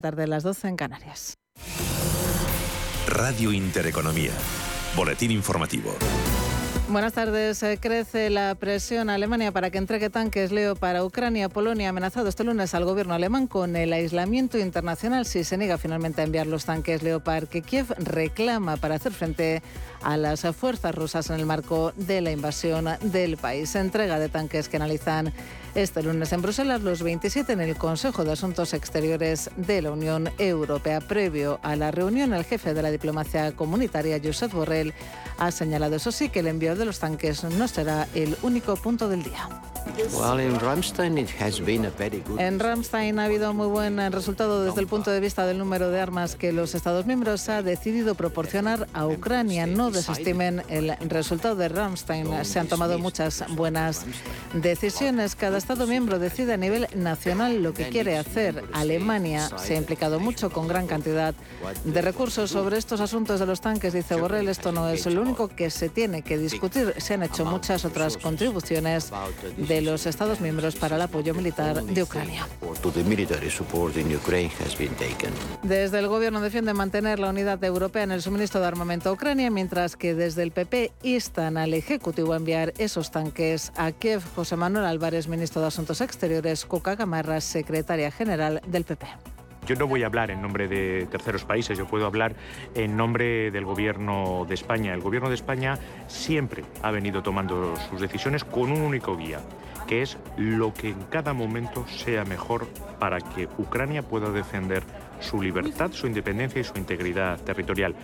tarde a las 12 en Canarias. Radio Intereconomía. Boletín informativo. Buenas tardes. Eh, crece la presión a Alemania para que entregue tanques Leo para Ucrania. Polonia ha amenazado este lunes al gobierno alemán con el aislamiento internacional si se niega finalmente a enviar los tanques Leopard que Kiev reclama para hacer frente a las fuerzas rusas en el marco de la invasión del país. Entrega de tanques que analizan este lunes en Bruselas los 27 en el Consejo de Asuntos Exteriores de la Unión Europea. Previo a la reunión, el jefe de la diplomacia comunitaria, Josep Borrell, ha señalado, eso sí, que el envío de los tanques no será el único punto del día. En Ramstein ha habido muy buen resultado desde el punto de vista del número de armas que los Estados miembros ha decidido proporcionar a Ucrania. No desestimen el resultado de Ramstein. Se han tomado muchas buenas decisiones. Cada Estado miembro decide a nivel nacional lo que quiere hacer. Alemania se ha implicado mucho con gran cantidad de recursos sobre estos asuntos de los tanques. Dice Borrell, esto no es lo único que se tiene que discutir. Se han hecho muchas otras contribuciones de los Estados miembros para el apoyo militar de Ucrania. Desde el Gobierno defiende mantener la unidad europea en el suministro de armamento a Ucrania, mientras que desde el PP instan al Ejecutivo a enviar esos tanques a Kiev. José Manuel Álvarez, ministro de Asuntos Exteriores, Cuca Gamarra, secretaria general del PP. Yo no voy a hablar en nombre de terceros países, yo puedo hablar en nombre del Gobierno de España. El Gobierno de España siempre ha venido tomando sus decisiones con un único guía, que es lo que en cada momento sea mejor para que Ucrania pueda defender su libertad, su independencia y su integridad territorial,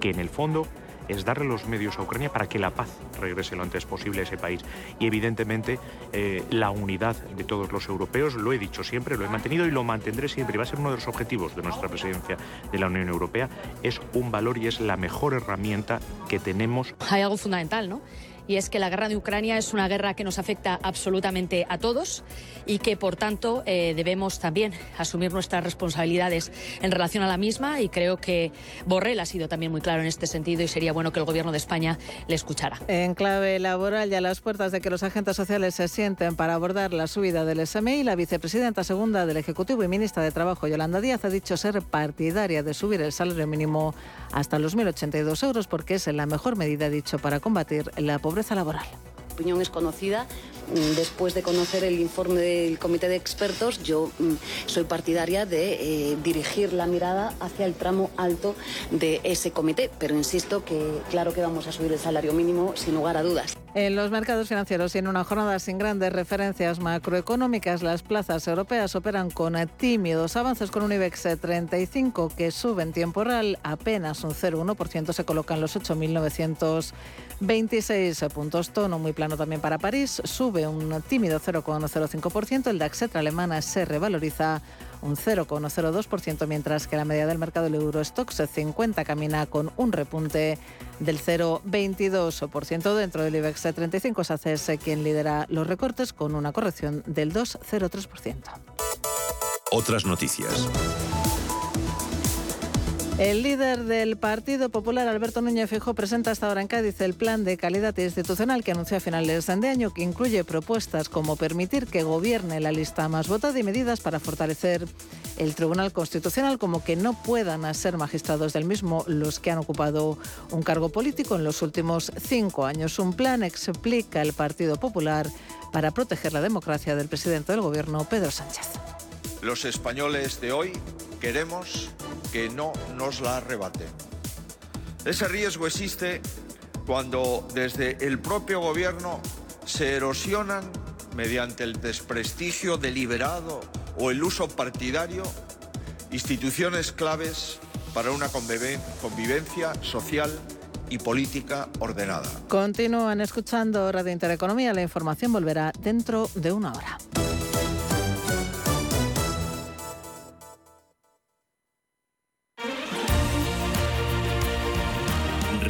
que en el fondo es darle los medios a Ucrania para que la paz regrese lo antes posible a ese país. Y evidentemente eh, la unidad de todos los europeos, lo he dicho siempre, lo he mantenido y lo mantendré siempre, va a ser uno de los objetivos de nuestra presidencia de la Unión Europea, es un valor y es la mejor herramienta que tenemos. Hay algo fundamental, ¿no? Y es que la guerra de Ucrania es una guerra que nos afecta absolutamente a todos y que, por tanto, eh, debemos también asumir nuestras responsabilidades en relación a la misma y creo que Borrell ha sido también muy claro en este sentido y sería bueno que el Gobierno de España le escuchara. En clave laboral, ya a las puertas de que los agentes sociales se sienten para abordar la subida del SMI, la vicepresidenta segunda del Ejecutivo y ministra de Trabajo, Yolanda Díaz, ha dicho ser partidaria de subir el salario mínimo hasta los 1.082 euros porque es la mejor medida, dicho, para combatir la pobreza laboral. La opinión es conocida Mm, después de conocer el informe del comité de expertos, yo mm, soy partidaria de eh, dirigir la mirada hacia el tramo alto de ese comité, pero insisto que claro que vamos a subir el salario mínimo sin lugar a dudas. En los mercados financieros y en una jornada sin grandes referencias macroeconómicas, las plazas europeas operan con tímidos avances con un IBEX 35 que sube en tiempo real apenas un 0,1%, se colocan los 8.926 puntos. Tono muy plano también para París, sube un tímido 0,05%, el DAX alemana se revaloriza un 0,02%, mientras que la media del mercado del Eurostox 50 camina con un repunte del 0,22%. Dentro del IBEX 35 es ACS quien lidera los recortes con una corrección del 2,03%. Otras noticias. El líder del Partido Popular, Alberto Núñez Fijo, presenta hasta ahora en Cádiz el plan de calidad institucional que anunció a finales de año, que incluye propuestas como permitir que gobierne la lista más votada y medidas para fortalecer el Tribunal Constitucional, como que no puedan ser magistrados del mismo los que han ocupado un cargo político en los últimos cinco años. Un plan explica el Partido Popular para proteger la democracia del presidente del Gobierno, Pedro Sánchez. Los españoles de hoy queremos que no nos la arrebaten. Ese riesgo existe cuando desde el propio gobierno se erosionan mediante el desprestigio deliberado o el uso partidario instituciones claves para una convivencia social y política ordenada. Continúan escuchando Radio Intereconomía. La información volverá dentro de una hora.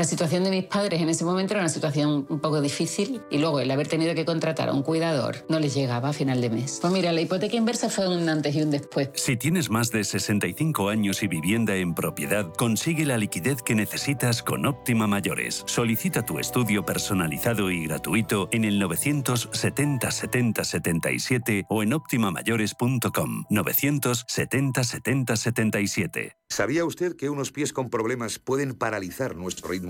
La situación de mis padres en ese momento era una situación un poco difícil y luego el haber tenido que contratar a un cuidador no les llegaba a final de mes. Pues mira, la hipoteca inversa fue un antes y un después. Si tienes más de 65 años y vivienda en propiedad, consigue la liquidez que necesitas con Óptima Mayores. Solicita tu estudio personalizado y gratuito en el 970 70 77 o en optimamayores.com 970 70 77. ¿Sabía usted que unos pies con problemas pueden paralizar nuestro ritmo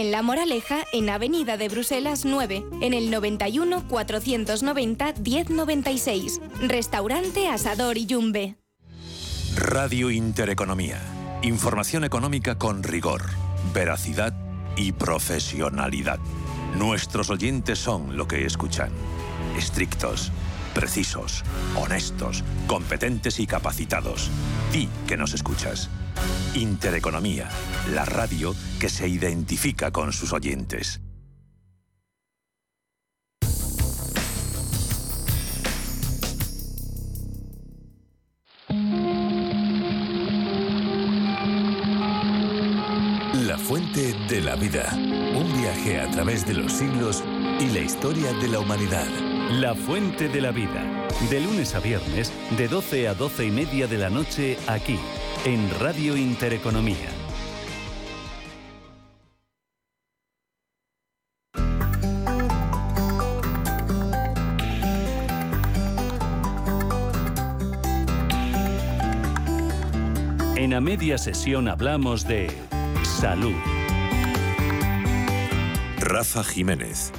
en La Moraleja, en Avenida de Bruselas 9, en el 91 490 1096. Restaurante Asador y Yumbe. Radio Intereconomía. Información económica con rigor, veracidad y profesionalidad. Nuestros oyentes son lo que escuchan. Estrictos, precisos, honestos, competentes y capacitados. Di que nos escuchas. Intereconomía, la radio que se identifica con sus oyentes. La fuente de la vida. Un viaje a través de los siglos y la historia de la humanidad. La fuente de la vida. De lunes a viernes, de 12 a 12 y media de la noche, aquí, en Radio Intereconomía. En a media sesión hablamos de salud. Rafa Jiménez.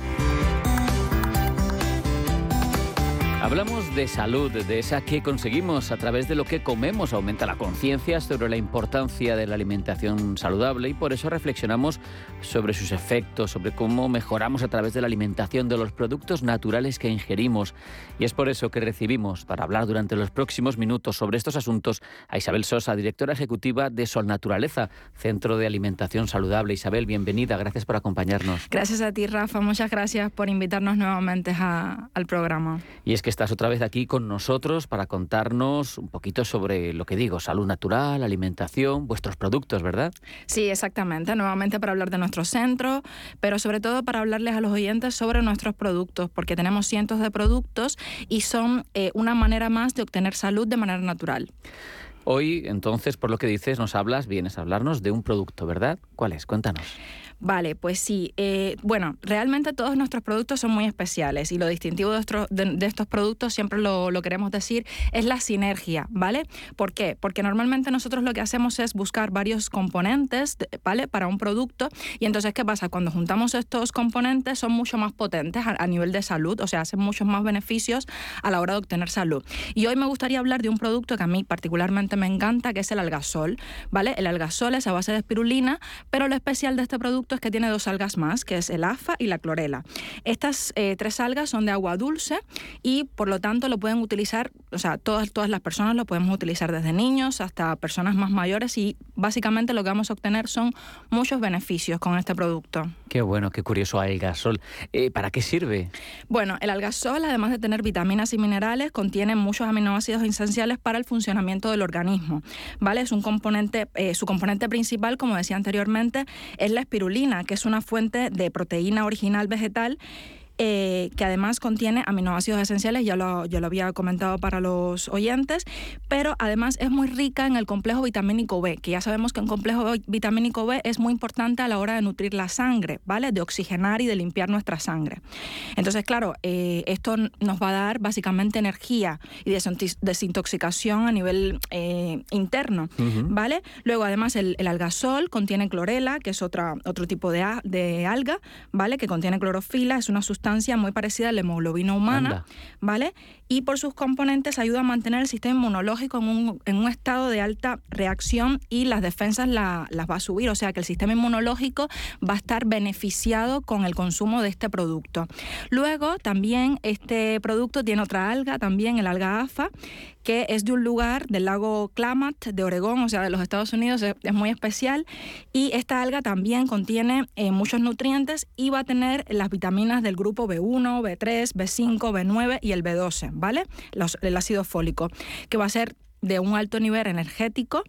Hablamos de salud, de esa que conseguimos a través de lo que comemos. Aumenta la conciencia sobre la importancia de la alimentación saludable y por eso reflexionamos sobre sus efectos, sobre cómo mejoramos a través de la alimentación de los productos naturales que ingerimos. Y es por eso que recibimos, para hablar durante los próximos minutos sobre estos asuntos, a Isabel Sosa, directora ejecutiva de Sol Naturaleza, Centro de Alimentación Saludable. Isabel, bienvenida, gracias por acompañarnos. Gracias a ti, Rafa, muchas gracias por invitarnos nuevamente al programa. Y es que estás otra vez aquí con nosotros para contarnos un poquito sobre lo que digo, salud natural, alimentación, vuestros productos, ¿verdad? Sí, exactamente. Nuevamente para hablar de nuestro centro, pero sobre todo para hablarles a los oyentes sobre nuestros productos, porque tenemos cientos de productos y son eh, una manera más de obtener salud de manera natural. Hoy, entonces, por lo que dices, nos hablas, vienes a hablarnos de un producto, ¿verdad? ¿Cuál es? Cuéntanos. Vale, pues sí. Eh, bueno, realmente todos nuestros productos son muy especiales y lo distintivo de, estos productos, siempre lo, queremos decir, es la sinergia, ¿vale? ¿Por qué? Porque normalmente nosotros lo que hacemos es buscar varios componentes, ¿vale? Para un producto y entonces, ¿qué pasa? Cuando juntamos estos componentes son mucho más potentes a, nivel de salud, o sea, hacen muchos más beneficios a la hora de obtener salud. Y hoy me gustaría hablar de un producto que a mí particularmente me encanta, que es el algasol, ¿vale? El algasol es a base de espirulina, pero lo especial de este producto es que tiene dos algas más, que es el AFA y la clorela. Estas eh, tres algas son de agua dulce y por lo tanto lo pueden utilizar, o sea, todas, todas las personas lo podemos utilizar desde niños hasta personas más mayores y básicamente lo que vamos a obtener son muchos beneficios con este producto. Qué bueno, qué curioso algasol. Eh, ¿Para qué sirve? Bueno, el algasol, además de tener vitaminas y minerales, contiene muchos aminoácidos esenciales para el funcionamiento del organismo. ¿Vale? Es un componente, eh, su componente principal, como decía anteriormente, es la espirulina que es una fuente de proteína original vegetal eh, que además contiene aminoácidos esenciales, ya lo, lo había comentado para los oyentes, pero además es muy rica en el complejo vitamínico B, que ya sabemos que un complejo vitamínico B es muy importante a la hora de nutrir la sangre, ¿vale? De oxigenar y de limpiar nuestra sangre. Entonces, claro, eh, esto nos va a dar básicamente energía y desintoxicación a nivel eh, interno, ¿vale? Luego, además, el, el, algasol contiene clorela, que es otra, otro tipo de, de, alga, ¿vale? Que contiene clorofila, es una sustancia muy parecida a la hemoglobina humana, ¿vale? Y por sus componentes ayuda a mantener el sistema inmunológico en un, estado de alta reacción y las defensas las va a subir, o sea que el sistema inmunológico va a estar beneficiado con el consumo de este producto. Luego, también este producto tiene otra alga, también el alga AFA, que es de un lugar del lago Klamath de Oregón, o sea, de los Estados Unidos, es, muy especial. Y esta alga también contiene eh, muchos nutrientes y va a tener las vitaminas del grupo B1, B3, B5, B9 y el B12, ¿vale? el ácido fólico, que va a ser de un alto nivel energético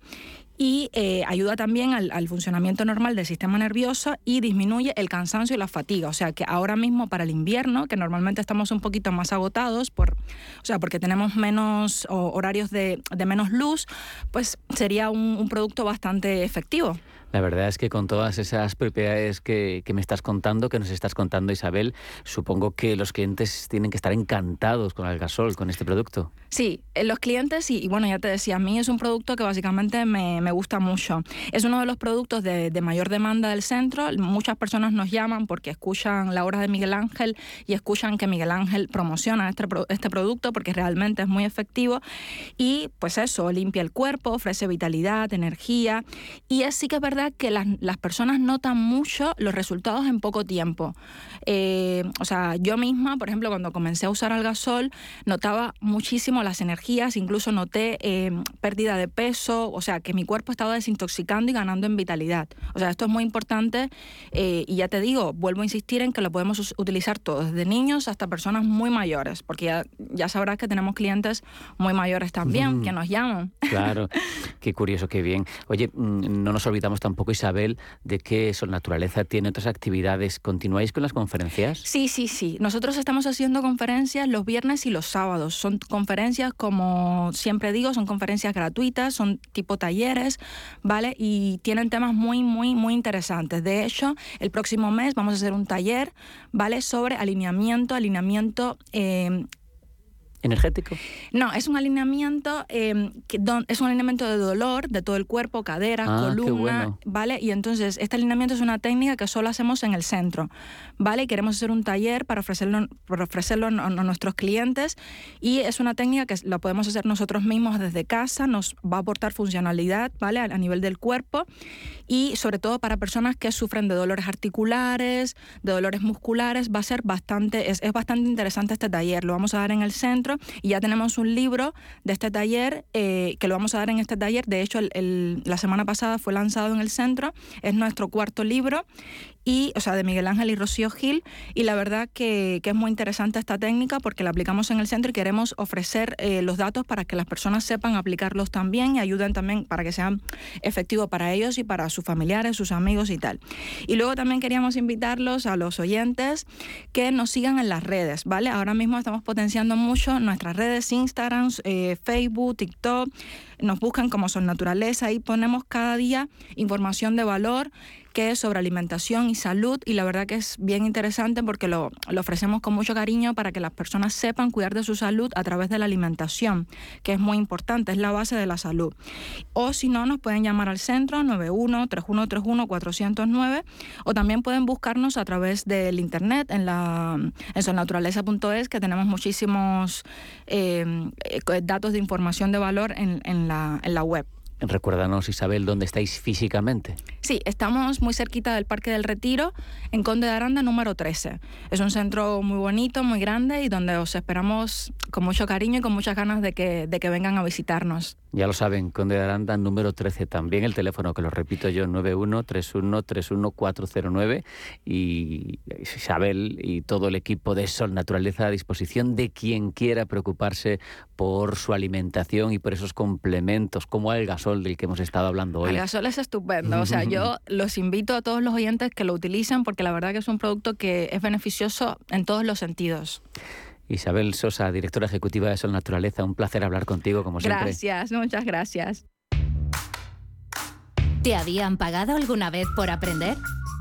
y eh, ayuda también al, funcionamiento normal del sistema nervioso y disminuye el cansancio y la fatiga. O sea que ahora mismo para el invierno, que normalmente estamos un poquito más agotados, por, o sea, porque tenemos menos horarios de, menos luz, pues sería un producto bastante efectivo. La verdad es que con todas esas propiedades que, me estás contando, que nos estás contando Isabel, supongo que los clientes tienen que estar encantados con el gasol, con este producto. Sí, eh, los clientes, y, bueno, ya te decía, a mí es un producto que básicamente me, gusta mucho. Es uno de los productos de, mayor demanda del centro. Muchas personas nos llaman porque escuchan la hora de Miguel Ángel y escuchan que Miguel Ángel promociona este, este producto porque realmente es muy efectivo. Y pues eso, limpia el cuerpo, ofrece vitalidad, energía. Y es sí que verdad que las, las personas notan mucho los resultados en poco tiempo. Eh, o sea, yo misma, por ejemplo, cuando comencé a usar algasol, notaba muchísimo las energías, incluso noté eh, pérdida de peso, o sea, que mi cuerpo estaba desintoxicando y ganando en vitalidad. O sea, esto es muy importante eh, y ya te digo, vuelvo a insistir en que lo podemos utilizar todos, desde niños hasta personas muy mayores, porque ya, ya sabrás que tenemos clientes muy mayores también que nos llaman. Claro, qué curioso, qué bien. Oye, mm, no nos olvidamos tampoco, Isabel, de que Sol Naturaleza tiene otras actividades. ¿Continuáis con las conferencias? Sí, sí, sí. Nosotros estamos haciendo conferencias los viernes y los sábados. Son conferencias, como siempre digo, son conferencias gratuitas, son tipo talleres, ¿vale? Y tienen temas muy, muy, muy interesantes. De hecho, el próximo mes vamos a hacer un taller, ¿vale? Sobre alineamiento, alineamiento eh, energético? No, es un alineamiento, em, que es un alineamiento de dolor de todo el cuerpo, cadera, ah, columna, ¿vale? Y entonces este alineamiento es una técnica que solo hacemos en el centro, ¿vale? Y queremos hacer un taller para ofrecerlo, para ofrecerlo a, nuestros clientes y es una técnica que la podemos hacer nosotros mismos desde casa, nos va a aportar funcionalidad, ¿vale? A, nivel del cuerpo y sobre todo para personas que sufren de dolores articulares, de dolores musculares, va a ser bastante, es, es bastante interesante este taller, lo vamos a dar en el centro y ya tenemos un libro de este taller eh, que lo vamos a dar en este taller. De hecho, la semana pasada fue lanzado en el centro. Es nuestro cuarto libro y, o sea, de Miguel Ángel y Rocío Gil. Y la verdad que, es muy interesante esta técnica porque la aplicamos en el centro y queremos ofrecer eh, los datos para que las personas sepan aplicarlos también y ayuden también para que sean efectivos para ellos y para sus familiares, sus amigos y tal. Y luego también queríamos invitarlos a los oyentes que nos sigan en las redes, ¿vale? Ahora mismo estamos potenciando mucho nuestras redes, Instagram, eh, Facebook, TikTok. Nos buscan como Son Naturaleza y ponemos cada día información de valor que es sobre alimentación y salud y la verdad que es bien interesante porque lo, ofrecemos con mucho cariño para que las personas sepan cuidar de su salud a través de la alimentación, que es muy importante, es la base de la salud. O si no, nos pueden llamar al centro 913131 o también pueden buscarnos a través del internet en la en que tenemos muchísimos eh, eh, datos de información de valor en, en, la, en la web. Recuérdanos, Isabel, dónde estáis físicamente. Sí, estamos muy cerquita del Parque del Retiro, en Conde de Aranda número 13. Es un centro muy bonito, muy grande y donde os esperamos con mucho cariño y con muchas ganas de que, de que vengan a visitarnos. Ya lo saben, Conde de Aranda, número 13. También el teléfono, que lo repito yo, 913131409. Y Isabel y todo el equipo de Sol Naturaleza a disposición de quien quiera preocuparse por su alimentación y por esos complementos, como el gasol del que hemos estado hablando hoy. El gasol es estupendo. O sea, yo los invito a todos los oyentes que lo utilicen porque la verdad que es un producto que es beneficioso en todos los sentidos. Isabel Sosa, directora ejecutiva de Sol Naturaleza, un placer hablar contigo como siempre. Gracias, muchas gracias. ¿Te habían pagado alguna vez por aprender?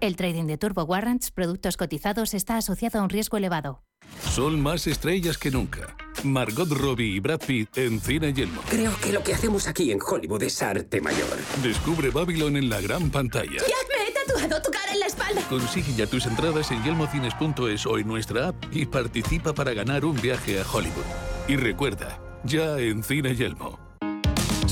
El trading de Turbo Warrants, productos cotizados, está asociado a un riesgo elevado. Son más estrellas que nunca. Margot Robbie y Brad Pitt en Cine Yelmo. Creo que lo que hacemos aquí en Hollywood es arte mayor. Descubre Babylon en la gran pantalla. ¡Jack, me he tatuado tu cara en la espalda! Consigue ya tus entradas en yelmocines.es o en nuestra app y participa para ganar un viaje a Hollywood. Y recuerda, ya en Cine Yelmo.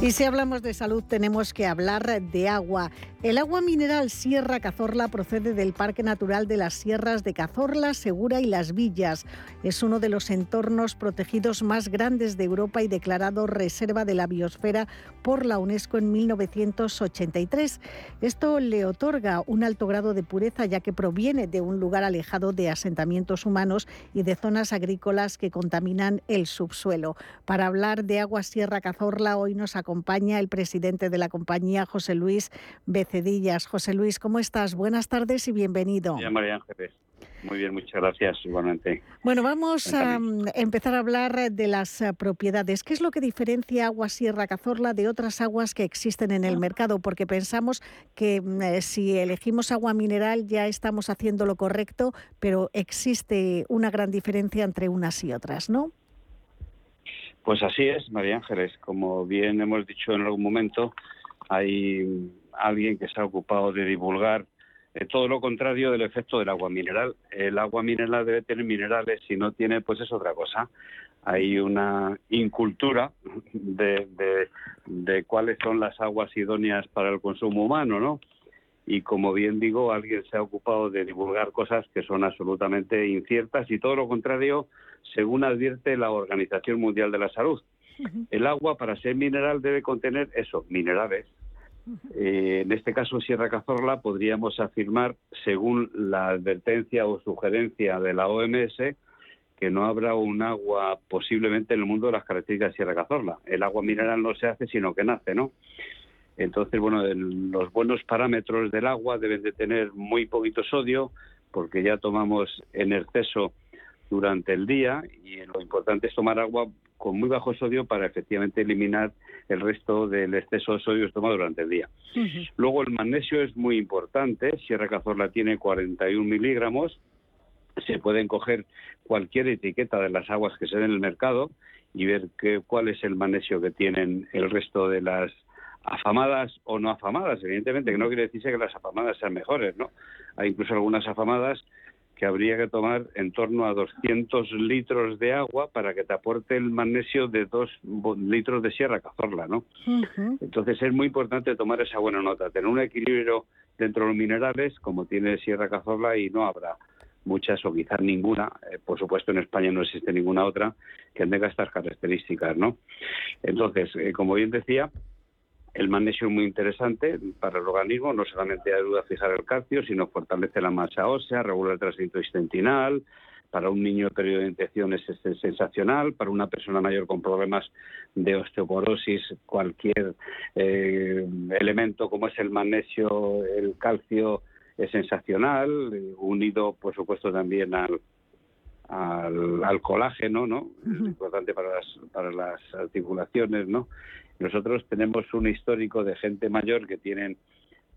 Y si hablamos de salud, tenemos que hablar de agua. El agua mineral Sierra Cazorla procede del Parque Natural de las Sierras de Cazorla, Segura y Las Villas. Es uno de los entornos protegidos más grandes de Europa y declarado Reserva de la Biosfera por la UNESCO en 1983. Esto le otorga un alto grado de pureza ya que proviene de un lugar alejado de asentamientos humanos y de zonas agrícolas que contaminan el subsuelo. Para hablar de agua Sierra Cazorla, hoy nos acompaña el presidente de la compañía, José Luis Cedillas. José Luis, ¿cómo estás? Buenas tardes y bienvenido. Ya, María Ángeles. Muy bien, muchas gracias, igualmente. Bueno, vamos a empezar a hablar de las eh, propiedades. ¿Qué es lo que diferencia Agua Sierra Cazorla de otras aguas que existen en el mercado? Porque pensamos que mm, eh, si elegimos agua mineral ya estamos haciendo lo correcto, pero existe una gran diferencia entre unas y otras, ¿no? Pues así es, María Ángeles. Como bien hemos dicho en algún momento, hay alguien que se ha ocupado de divulgar eh, todo lo contrario del efecto del agua mineral. El agua mineral debe tener minerales, si no tiene, pues es otra cosa. Hay una incultura de, de, cuáles son las aguas idóneas para el consumo humano, ¿no? Y como bien digo, alguien se ha ocupado de divulgar cosas que son absolutamente inciertas y todo lo contrario, según advierte la Organización Mundial de la Salud. El agua, para ser mineral, debe contener eso, minerales, eh, en este caso, Sierra Cazorla, podríamos afirmar, según la advertencia o sugerencia de la OMS, que no habrá un agua posiblemente en el mundo de las características de Sierra Cazorla. El agua mineral no se hace, sino que nace, ¿no? Entonces, bueno, los buenos parámetros del agua deben de tener muy poquito sodio, porque ya tomamos en exceso durante el día y lo importante es tomar agua con muy bajo sodio para efectivamente eliminar el resto del exceso de sodio tomado durante el día. Luego el magnesio es muy importante, Sierra Cazorla tiene 41 miligramos, se pueden coger cualquier etiqueta de las aguas que se den en el mercado y ver qué, cuál es el magnesio que tienen el resto de las afamadas o no afamadas, evidentemente, que no quiere decirse que las afamadas sean mejores, ¿no? Hay incluso algunas afamadas que habría que tomar en torno a 200 litros de agua para que te aporte el magnesio de 2 litros de Sierra Cazorla, ¿no? Entonces es muy importante tomar esa buena nota, tener un equilibrio dentro de los minerales como tiene Sierra Cazorla y no habrá muchas o quizás ninguna, eh, por supuesto en España no existe ninguna otra que tenga estas características, ¿no? Entonces, eh, como bien decía, el magnesio es muy interesante para el organismo, no solamente ayuda a fijar el calcio, sino fortalece la masa ósea, regula el tránsito intestinal, para un niño el periodo de intención es, sensacional, para una persona mayor con problemas de osteoporosis, cualquier eh, elemento como es el magnesio, el calcio es sensacional, unido por supuesto también al, al, colágeno, ¿no? Es importante para las, para las articulaciones, ¿no? Nosotros tenemos un histórico de gente mayor que tienen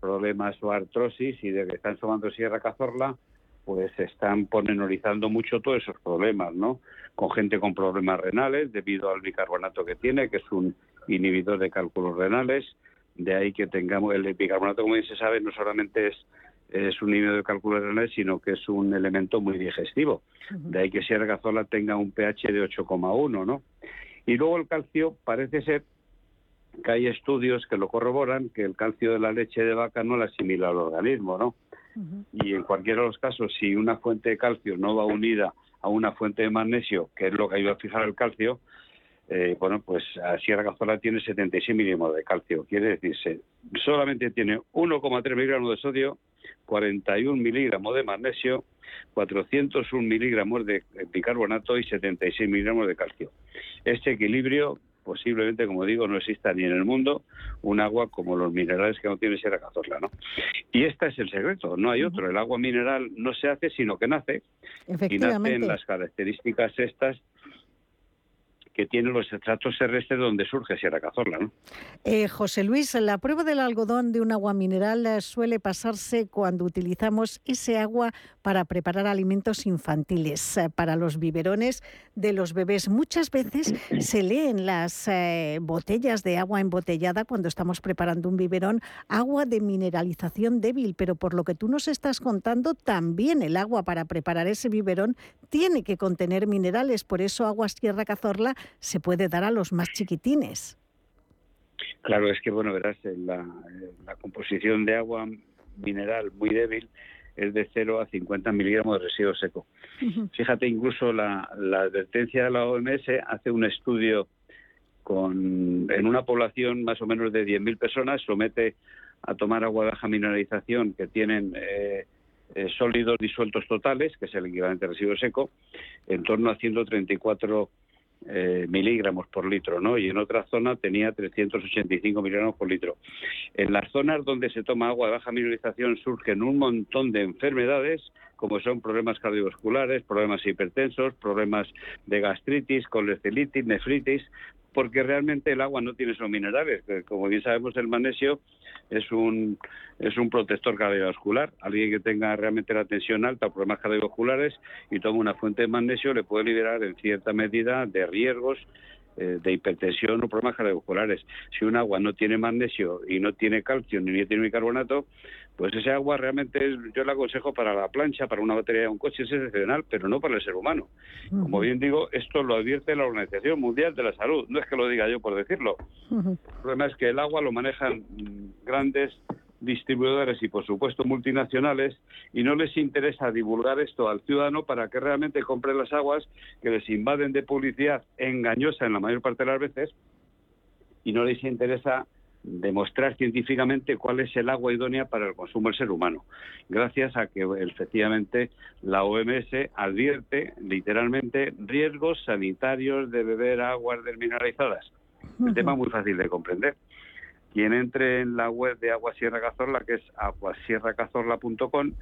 problemas o artrosis y de que están tomando Sierra Cazorla, pues están pormenorizando mucho todos esos problemas, ¿no? Con gente con problemas renales debido al bicarbonato que tiene, que es un inhibidor de cálculos renales, de ahí que tengamos el bicarbonato, como bien se sabe, no solamente es es un inhibidor de cálculos renales, sino que es un elemento muy digestivo. De ahí que Sierra Cazorla tenga un pH de 8,1, ¿no? Y luego el calcio parece ser que hay estudios que lo corroboran, que el calcio de la leche de vaca no la asimila al organismo, ¿no? Y en cualquiera de los casos, si una fuente de calcio no va unida a una fuente de magnesio, que es lo que ayuda a fijar el calcio, eh, bueno, pues Sierra Cazorla tiene 76 miligramos de calcio. Quiere decirse, solamente tiene 1,3 miligramos de sodio, 41 miligramos de magnesio, 401 miligramos de bicarbonato y 76 miligramos de calcio. Este equilibrio posiblemente, como digo, no exista ni en el mundo un agua como los minerales que no tiene Sierra Cazorla, ¿no? Y este es el secreto, no hay otro. El agua mineral no se hace, sino que nace. Y nace en las características estas que tiene los estratos terrestres donde surge Sierra Cazorla. ¿no? Eh, José Luis, la prueba del algodón de un agua mineral eh, suele pasarse cuando utilizamos ese agua para preparar alimentos infantiles, eh, para los biberones de los bebés. Muchas veces se lee en las botellas de agua embotellada cuando estamos preparando un biberón agua de mineralización débil, pero por lo que tú nos estás contando, también el agua para preparar ese biberón tiene que contener minerales. Por eso Agua Sierra Cazorla se puede dar a los más chiquitines. Claro, es que, bueno, verás, la, la composición de agua mineral muy débil es de 0 a 50 miligramos de residuo seco. Fíjate, incluso la, la, advertencia de la OMS hace un estudio con, en una población más o menos de 10.000 personas, somete a tomar agua de baja mineralización que tienen eh, eh, sólidos disueltos totales, que es el equivalente a residuo seco, en torno a 134 eh, miligramos por litro, ¿no? Y en otra zona tenía 385 miligramos por litro. En las zonas donde se toma agua de baja mineralización surgen un montón de enfermedades, como son problemas cardiovasculares, problemas hipertensos, problemas de gastritis, colesterolitis, nefritis, porque realmente el agua no tiene esos minerales. Como bien sabemos, el magnesio es un, es un protector cardiovascular. Alguien que tenga realmente la tensión alta o problemas cardiovasculares y toma una fuente de magnesio le puede liberar en cierta medida de riesgos eh, de hipertensión o problemas cardiovasculares. Si un agua no tiene magnesio y no tiene calcio ni tiene bicarbonato, pues ese agua realmente es, yo la aconsejo para la plancha, para una batería de un coche, es excepcional, pero no para el ser humano. Como bien digo, esto lo advierte la Organización Mundial de la Salud, no es que lo diga yo por decirlo. El problema es que el agua lo manejan mm, grandes distribuidores y por supuesto multinacionales y no les interesa divulgar esto al ciudadano para que realmente compre las aguas que les invaden de publicidad engañosa en la mayor parte de las veces y no les interesa demostrar científicamente cuál es el agua idónea para el consumo del ser humano, gracias a que efectivamente la OMS advierte literalmente riesgos sanitarios de beber aguas desmineralizadas. Un tema muy fácil de comprender. Quien entre en la web de Agua Sierra Cazorla, que es aguasierracazorla.com,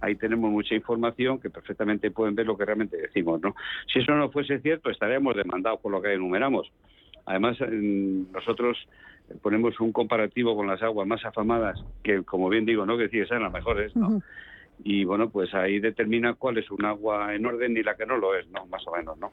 ahí tenemos mucha información que perfectamente pueden ver lo que realmente decimos. ¿no? Si eso no fuese cierto, estaríamos demandados por lo que enumeramos. Además, nosotros ponemos un comparativo con las aguas más afamadas, que como bien digo, no que decir sean las mejores, ¿no? Y bueno, pues ahí determina cuál es un agua en orden y la que no lo es, ¿no? Más o menos, ¿no?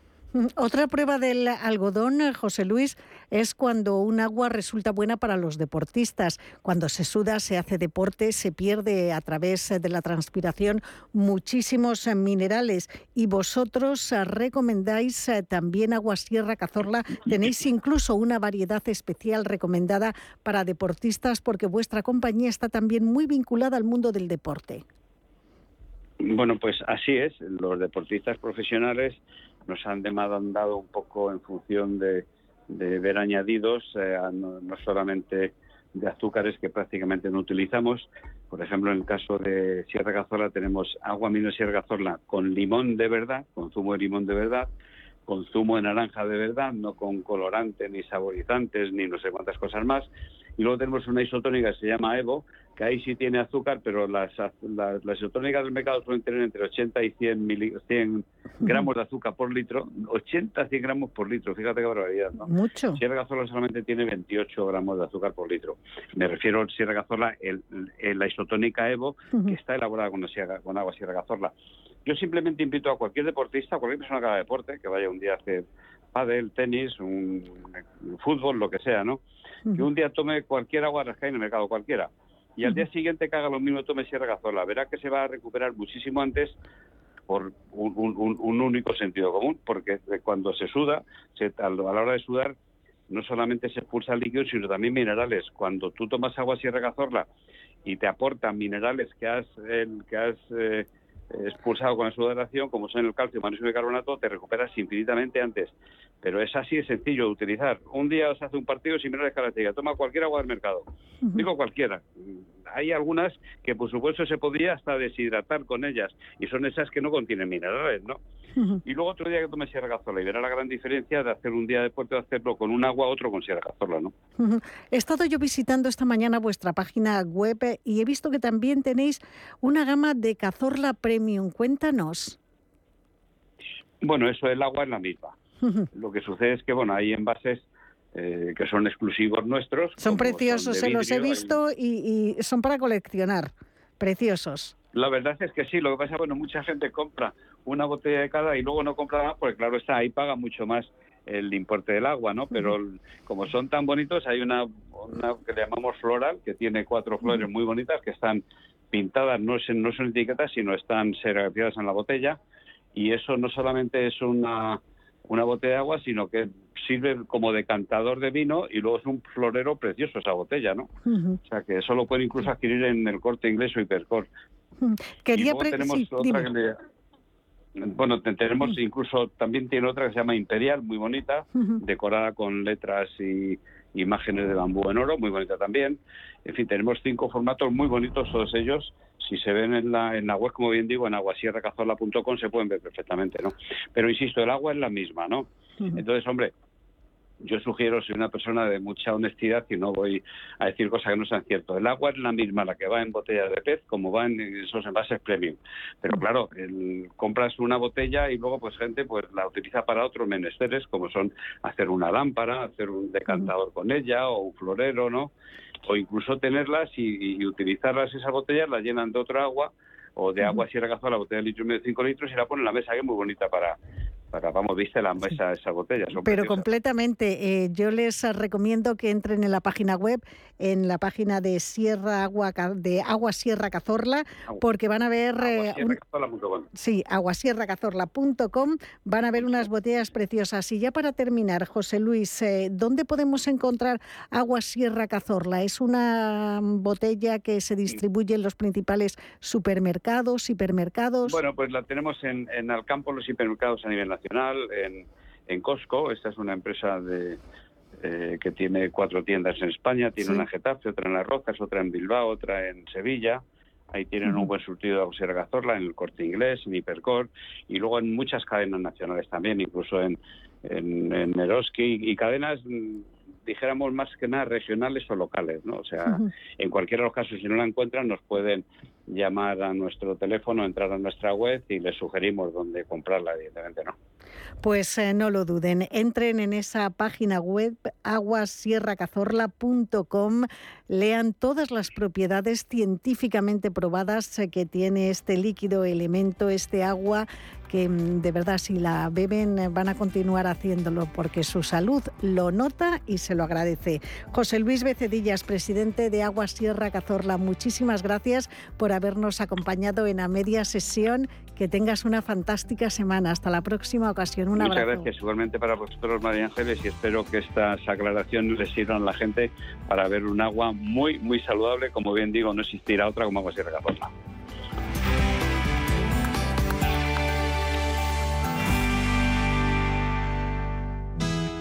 Otra prueba del algodón, eh, José Luis, es cuando un agua resulta buena para los deportistas. Cuando se suda, se hace deporte, se pierde a través de la transpiración muchísimos eh, minerales. Y vosotros eh, recomendáis también agua Sierra Cazorla. Tenéis incluso una variedad especial recomendada para deportistas porque vuestra compañía está también muy vinculada al mundo del deporte. Bueno, pues así es. Los deportistas profesionales nos han demandado un poco en función de, ver añadidos, eh, no, solamente de azúcares que prácticamente no utilizamos. Por ejemplo, en el caso de Sierra Cazorla tenemos agua mineral Sierra Cazorla con limón de verdad, con zumo de limón de verdad, con zumo de naranja de verdad, no con colorante ni saborizantes ni no sé cuántas cosas más. Y luego tenemos una isotónica que se llama Evo, que ahí sí tiene azúcar, pero las, isotónicas del mercado suelen tener entre 80 y 100, 100 gramos de azúcar por litro, 80 a 100 gramos por litro, fíjate qué barbaridad, ¿no? Mucho. Sierra Cazorla solamente tiene 28 gramos de azúcar por litro. Me refiero a Sierra Cazorla, el, la isotónica Evo, que está elaborada con, con agua Sierra Cazorla. Yo simplemente invito a cualquier deportista, cualquier persona que haga deporte, que vaya un día a hacer pádel, tenis, un, fútbol, lo que sea, ¿no? Que un día tome cualquier agua rascada en el mercado, cualquiera. Y al día siguiente que haga lo mismo, tome Sierra Cazorla. Verá que se va a recuperar muchísimo antes por un, único sentido común, porque cuando se suda, a la hora de sudar, no solamente se expulsa líquido, sino también minerales. Cuando tú tomas agua Sierra Cazorla y te aportan minerales que has, que has eh, expulsado con la sudoración, como son el calcio, magnesio y carbonato, te recuperas infinitamente antes. Pero es así de sencillo de utilizar. Un día se hace un partido sin minerales características. Toma cualquier agua del mercado. Digo cualquiera. Hay algunas que, por supuesto, se podría hasta deshidratar con ellas. Y son esas que no contienen minerales, ¿no? Y luego otro día que tome Sierra Cazorla y verá la gran diferencia de hacer un día de deporte de hacerlo con un agua, otro con Sierra Cazorla, ¿no? He estado yo visitando esta mañana vuestra página web y he visto que también tenéis una gama de Cazorla Premium. Cuéntanos. Bueno, eso, el agua es la misma. Lo que sucede es que, bueno, hay envases eh, que son exclusivos nuestros. Son preciosos, se los he visto y, y son para coleccionar. Preciosos. La verdad es que sí, lo que pasa, bueno, mucha gente compra una botella de cada y luego no compra más, porque claro está, ahí paga mucho más el importe del agua, ¿no? Pero como son tan bonitos, hay una, una que le llamamos floral, que tiene cuatro flores muy bonitas que están pintadas, no, no son etiquetas, sino están serigrafiadas en la botella. Y eso no solamente es una, una botella de agua, sino que sirve como decantador de vino y luego es un florero precioso esa botella, ¿no? O sea que eso lo puede incluso adquirir en el corte inglés o hipercor. Quería tenemos otra que Bueno, tenemos incluso, también tiene otra que se llama Imperial, muy bonita, decorada con letras y imágenes de bambú en oro, muy bonita también. En fin, tenemos cinco formatos muy bonitos todos ellos. Si se ven en la, en la web, como bien digo, en aguasierracazorla.com se pueden ver perfectamente, ¿no? Pero insisto, el agua es la misma, ¿no? Entonces, hombre, yo sugiero, soy una persona de mucha honestidad y no voy a decir cosas que no sean ciertas. El agua es la misma, la que va en botellas de pez, como va en esos envases premium. Pero claro, compras una botella y luego pues gente pues la utiliza para otros menesteres, como son hacer una lámpara, hacer un decantador con ella o un florero, ¿no? O incluso tenerlas y, utilizarlas esas botellas, las llenan de otra agua o de agua Sierra Cazorla, la botella de litro y medio de 5 litros y la ponen en la mesa, que es muy bonita para, vamos, viste la mesa, esa botella. Pero completamente. Eh, yo les recomiendo que entren en la página web, en la página de Sierra Agua de Agua Sierra Cazorla, porque van a ver. Eh, sí, aguasierracazorla.com. Van a ver unas botellas preciosas. Y ya para terminar, José Luis, eh, ¿dónde podemos encontrar Agua Sierra Cazorla? ¿Es una botella que se distribuye en los principales supermercados, hipermercados? Bueno, pues la tenemos en, en Alcampo, los hipermercados a nivel nacional en, en Costco. Esta es una empresa de, eh, que tiene cuatro tiendas en España. Tiene una en Getafe, otra en Las Rojas, otra en Bilbao, otra en Sevilla. Ahí tienen un buen surtido de Auxerra Cazorla en el Corte Inglés, en Hipercor y luego en muchas cadenas nacionales también, incluso en, en, en y cadenas mm, dijéramos más que nada regionales o locales, ¿no? O sea, en cualquiera de los casos, si no la encuentran, nos pueden llamar a nuestro teléfono, entrar a nuestra web y les sugerimos dónde comprarla, evidentemente, ¿no? Pues eh, no lo duden, entren en esa página web aguasierracazorla.com, lean todas las propiedades científicamente probadas eh, que tiene este líquido elemento, este agua que mm, de verdad si la beben eh, van a continuar haciéndolo porque su salud lo nota y se lo agradece. José Luis Becedillas, presidente de Agua Sierra Cazorla, muchísimas gracias por habernos acompañado en la media sesión. Que tengas una fantástica semana. Hasta la próxima ocasión. Un Muchas gracias igualmente para vosotros, María Ángeles, y espero que estas aclaraciones les sirvan a la gente para ver un agua muy, muy saludable. Como bien digo, no existirá otra como Agua Sierra Cazorla.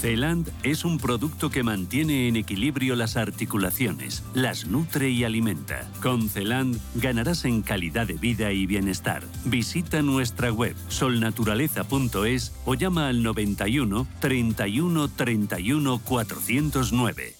Celand es un producto que mantiene en equilibrio las articulaciones, las nutre y alimenta. Con Celand ganarás en calidad de vida y bienestar. Visita nuestra web solnaturaleza.es o llama al 91 31 31 409.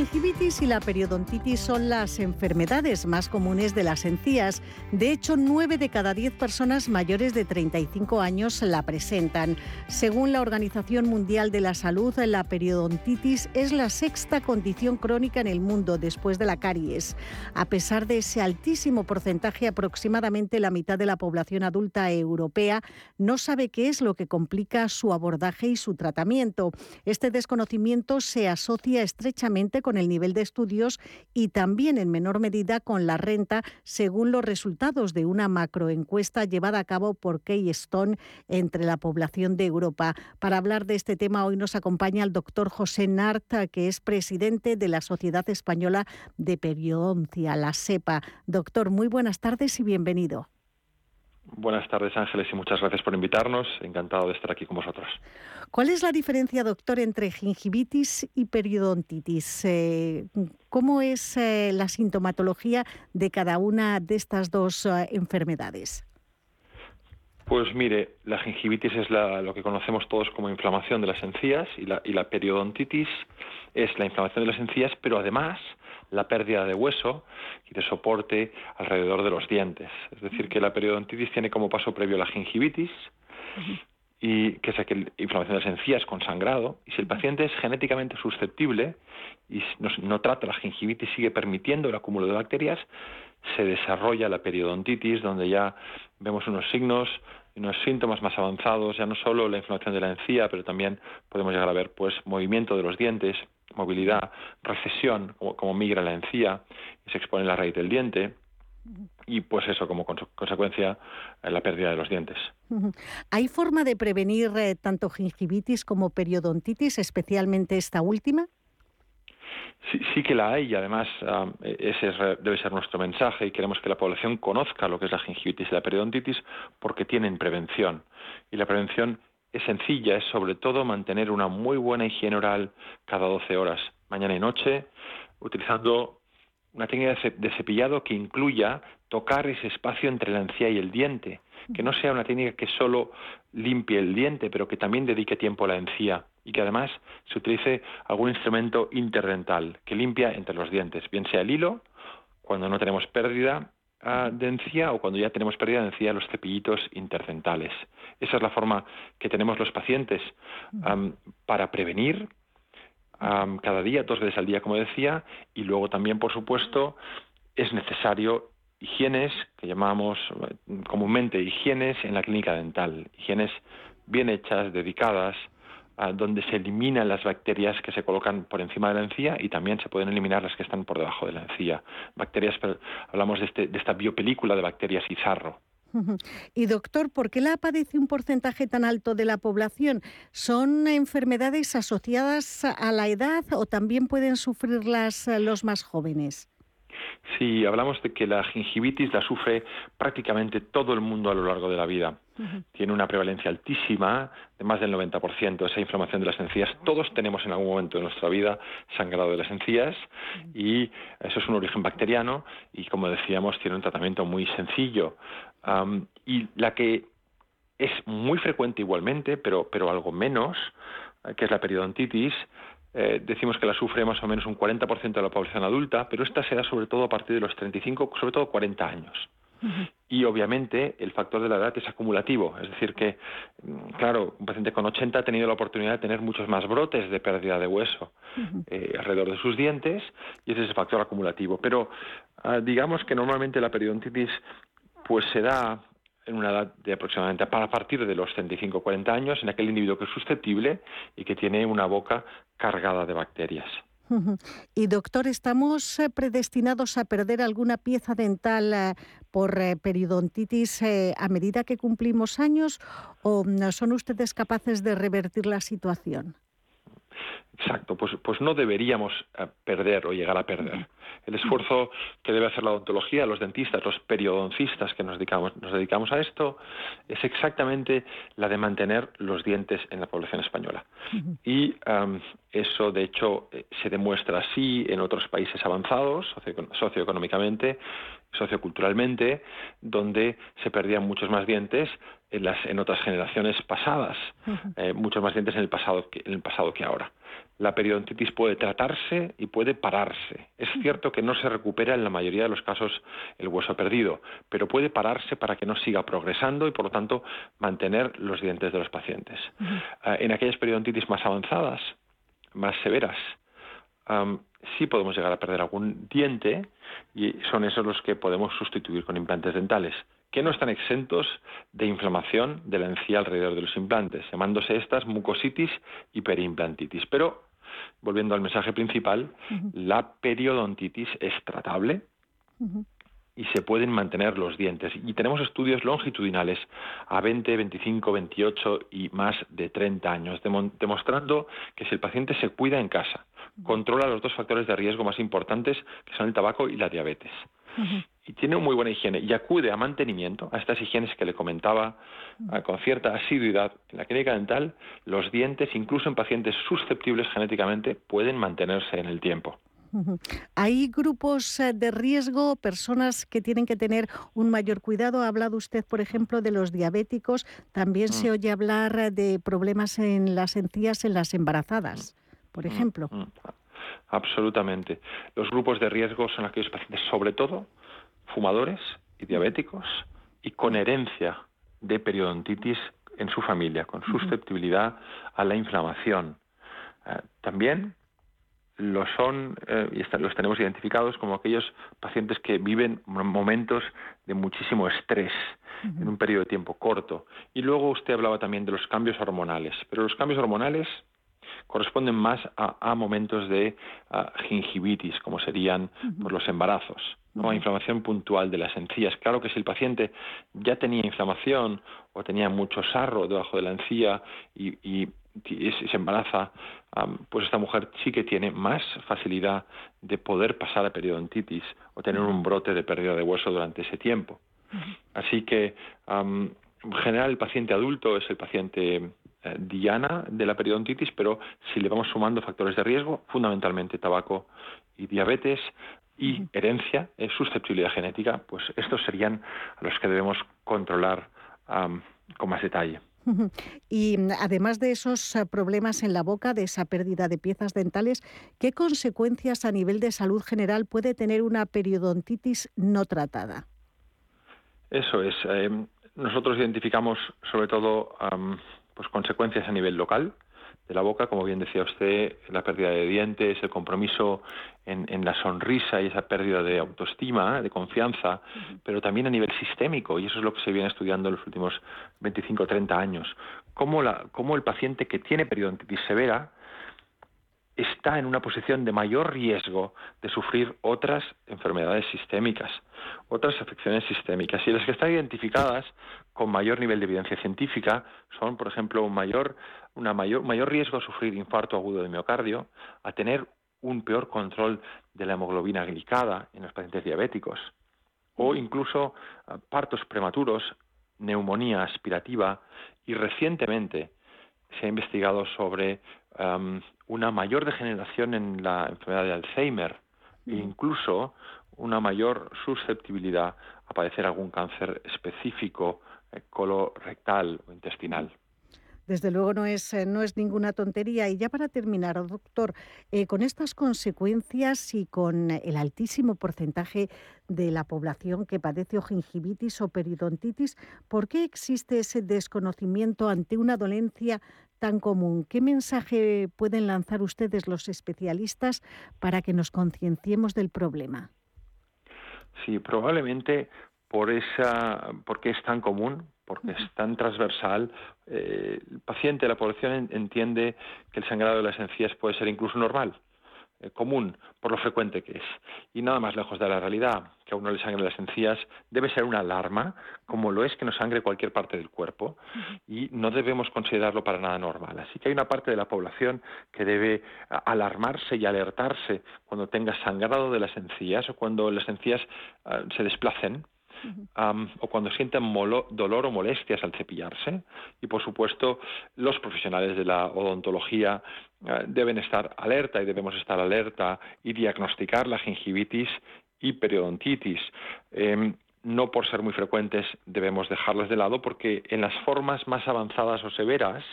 Gingivitis y la periodontitis son las enfermedades más comunes de las encías. De hecho, 9 de cada 10 personas mayores de 35 años la presentan. Según la Organización Mundial de la Salud, la periodontitis es la sexta condición crónica en el mundo después de la caries. A pesar de ese altísimo porcentaje, aproximadamente la mitad de la población adulta europea no sabe qué es lo que complica su abordaje y su tratamiento. Este desconocimiento se asocia estrechamente con el nivel de estudios y también en menor medida con la renta, según los resultados de una macroencuesta llevada a cabo por Keystone entre la población de Europa. Para hablar de este tema hoy nos acompaña el doctor José Narta, que es presidente de la Sociedad Española de Periodoncia, la SEPA. Doctor, muy buenas tardes y bienvenido. Buenas tardes, Ángeles, y muchas gracias por invitarnos. Encantado de estar aquí con vosotros. ¿Cuál es la diferencia, doctor, entre gingivitis y periodontitis? Eh, ¿Cómo es eh, la sintomatología de cada una de estas dos eh, enfermedades? Pues mire, la gingivitis es lo que conocemos todos como inflamación de las encías y la, y la periodontitis es la inflamación de las encías, pero además la pérdida de hueso y de soporte alrededor de los dientes. Es decir, que la periodontitis tiene como paso previo la gingivitis, y que es aquella inflamación de las encías con sangrado, y si el paciente es genéticamente susceptible y no, trata la gingivitis, sigue permitiendo el acúmulo de bacterias, se desarrolla la periodontitis, donde ya vemos unos signos, unos síntomas más avanzados, ya no solo la inflamación de la encía, pero también podemos llegar a ver pues movimiento de los dientes, movilidad, recesión, como, migra la encía y se expone la raíz del diente, y pues eso como consecuencia eh, la pérdida de los dientes. ¿Hay forma de prevenir eh, tanto gingivitis como periodontitis, especialmente esta última? Sí, que la hay y además e-, ese debe ser nuestro mensaje y queremos que la población conozca lo que es la gingivitis y la periodontitis porque tienen prevención. Y la prevención es sencilla, es sobre todo mantener una muy buena higiene oral cada 12 horas, mañana y noche, utilizando una técnica de cepillado que incluya tocar ese espacio entre la encía y el diente, que no sea una técnica que solo limpie el diente, pero que también dedique tiempo a la encía y que además se utilice algún instrumento interdental que limpia entre los dientes, bien sea el hilo, cuando no tenemos pérdida ah, de encía o cuando ya tenemos pérdida de encía, los cepillitos interdentales. Esa es la forma que tenemos los pacientes para prevenir cada día, dos veces al día, como decía, y luego también, por supuesto, es necesario higienes, que llamamos eh, comúnmente higienes en la clínica dental, higienes bien hechas, dedicadas, donde se eliminan las bacterias que se colocan por encima de la encía y también se pueden eliminar las que están por debajo de la encía. Bacterias, hablamos de, este, de esta biopelícula de bacterias izarro. Y doctor, ¿por qué la padece un porcentaje tan alto de la población? ¿Son enfermedades asociadas a la edad o también pueden sufrirlas eh, los más jóvenes? Sí, hablamos de que la gingivitis la sufre prácticamente todo el mundo a lo largo de la vida. Tiene una prevalencia altísima, de más del 90%, esa inflamación de las encías. Todos tenemos en algún momento de nuestra vida sangrado de las encías y eso es un origen bacteriano y, como decíamos, tiene un tratamiento muy sencillo. y la que es muy frecuente igualmente, pero, pero algo menos, eh, que es la periodontitis, eh, decimos que la sufre más o menos un 40% de la población adulta, pero esta se da sobre todo a partir de los 35, sobre todo 40 años. Y obviamente el factor de la edad es acumulativo, es decir, que, mm, claro, un paciente con 80 ha tenido la oportunidad de tener muchos más brotes de pérdida de hueso eh, alrededor de sus dientes y ese es el factor acumulativo. Pero ah, digamos que normalmente la periodontitis pues se da en una edad de aproximadamente a partir de los 35-40 años en aquel individuo que es susceptible y que tiene una boca cargada de bacterias. Y doctor, ¿estamos eh, predestinados a perder alguna pieza dental eh, por eh, periodontitis a medida que cumplimos años o mm, son ustedes capaces de revertir la situación? Exacto, pues, pues no deberíamos perder o llegar a perder. El esfuerzo que debe hacer la odontología, los dentistas, los periodoncistas que nos dedicamos, nos dedicamos a esto, es exactamente la de mantener los dientes en la población española. Y eso, de hecho, eh, se demuestra así en otros países avanzados, socioeconómicamente, socioculturalmente, donde se perdían muchos más dientes en, las, en otras generaciones pasadas, eh, muchos más dientes en el pasado en el pasado que ahora. La periodontitis puede tratarse y puede pararse. Es cierto que no se recupera en la mayoría de los casos el hueso perdido, pero puede pararse para que no siga progresando y, por lo tanto, mantener los dientes de los pacientes. Ah, en aquellas periodontitis más avanzadas, más severas, sí podemos llegar a perder algún diente y son esos los que podemos sustituir con implantes dentales que no están exentos de inflamación de la encía alrededor de los implantes, llamándose estas mucositis y periimplantitis. Pero volviendo al mensaje principal, la periodontitis es tratable y se pueden mantener los dientes. Y tenemos estudios longitudinales a 20, 25, 28 y más de 30 años, demostrando que si el paciente se cuida en casa, controla los dos factores de riesgo más importantes, que son el tabaco y la diabetes, y tiene muy buena higiene y acude a mantenimiento, a estas higienes que le comentaba con cierta asiduidad en la clínica dental, los dientes, incluso en pacientes susceptibles genéticamente, pueden mantenerse en el tiempo. ¿Hay grupos eh, de riesgo, personas que tienen que tener un mayor cuidado? Ha hablado usted, por ejemplo, de los diabéticos. También se mm. oye hablar de problemas en las encías en las embarazadas, por mm, ejemplo. Mm, Absolutamente. Los grupos de riesgo son aquellos pacientes, sobre todo, fumadores y diabéticos y con herencia de periodontitis en su familia, con susceptibilidad a la inflamación. Eh, también lo son, eh, y los tenemos identificados como aquellos pacientes que viven momentos de muchísimo estrés en un periodo de tiempo corto. Y luego usted hablaba también de los cambios hormonales, pero los cambios hormonales corresponden más a, momentos de gingivitis, como serían por los embarazos. ¿no? inflamación puntual de las encías. Claro que si el paciente ya tenía inflamación o tenía mucho sarro debajo de la encía y, se embaraza, pues esta mujer sí que tiene más facilidad de poder pasar a periodontitis o tener un brote de pérdida de hueso durante ese tiempo. Así que, en general, el paciente adulto es el paciente eh, diana de la periodontitis, pero si le vamos sumando factores de riesgo, fundamentalmente tabaco y diabetes y herencia, es susceptibilidad genética, pues estos serían los que debemos controlar con más detalle. Y mm, además de esos eh, problemas en la boca, de esa pérdida de piezas dentales, ¿qué consecuencias a nivel de salud general puede tener una periodontitis no tratada? Eso es. Eh, nosotros identificamos sobre todo pues, consecuencias a nivel local de la boca, como bien decía usted, la pérdida de dientes, el compromiso en, la sonrisa y esa pérdida de autoestima, de confianza, pero también a nivel sistémico, y eso es lo que se viene estudiando en los últimos 25 o 30 años, cómo, la, cómo el paciente que tiene periodontitis severa está en una posición de mayor riesgo de sufrir otras enfermedades sistémicas, otras afecciones sistémicas. Y las que están identificadas con mayor nivel de evidencia científica son, por ejemplo, un mayor, una mayor, mayor riesgo a sufrir infarto agudo de miocardio, a tener un peor control de la hemoglobina glicada en los pacientes diabéticos, o incluso eh, partos prematuros, neumonía aspirativa y recientemente se ha investigado sobre em, una mayor degeneración en la enfermedad de Alzheimer e incluso una mayor susceptibilidad a padecer algún cáncer específico eh, colorectal o intestinal. Desde luego no es, eh, no es ninguna tontería. Y ya para terminar, doctor, eh, con estas consecuencias y con el altísimo porcentaje de la población que padece o gingivitis o periodontitis, ¿por qué existe ese desconocimiento ante una dolencia tan común? ¿Qué mensaje pueden lanzar ustedes los especialistas para que nos concienciemos del problema? Sí, probablemente por esa, porque es tan común, porque es tan transversal, eh, el paciente, la población entiende que el sangrado de las encías puede ser incluso normal, eh, común, por lo frecuente que es. Y nada más lejos de la realidad, que a uno le sangre las encías, debe ser una alarma, como lo es que nos sangre cualquier parte del cuerpo, y no debemos considerarlo para nada normal. Así que hay una parte de la población que debe alarmarse y alertarse cuando tenga sangrado de las encías o cuando las encías ah, se desplacen o cuando sienten dolor o molestias al cepillarse. Y por supuesto, los profesionales de la odontología eh, deben estar alerta y debemos estar alerta y diagnosticar la gingivitis y periodontitis. Em, no por ser muy frecuentes debemos dejarlas de lado porque en las formas más avanzadas o severas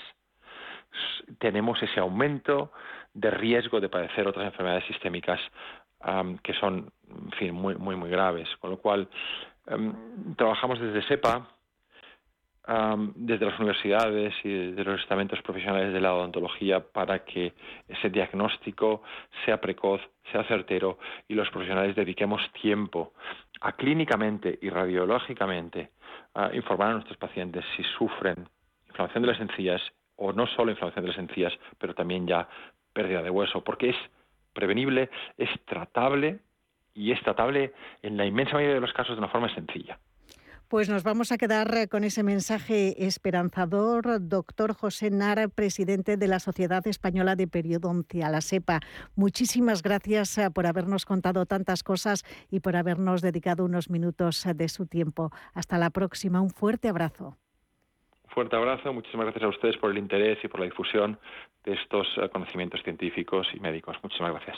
tenemos ese aumento de riesgo de padecer otras enfermedades sistémicas que son en fin, muy, muy, muy graves. Con lo cual, Em, trabajamos desde SEPA, desde las universidades y desde los estamentos profesionales de la odontología para que ese diagnóstico sea precoz, sea certero y los profesionales dediquemos tiempo a clínicamente y radiológicamente a informar a nuestros pacientes si sufren inflamación de las encías o no solo inflamación de las encías, pero también ya pérdida de hueso, porque es prevenible, es tratable y es tratable en la inmensa mayoría de los casos de una forma sencilla. Pues nos vamos a quedar eh, con ese mensaje esperanzador, doctor José Nara, presidente de la Sociedad Española de Periodoncia, la SEPA. Muchísimas gracias eh, por habernos contado tantas cosas y por habernos dedicado unos minutos eh, de su tiempo. Hasta la próxima. Un fuerte abrazo. fuerte abrazo. Muchísimas gracias a ustedes por el interés y por la difusión de estos conocimientos científicos y médicos. Muchísimas gracias.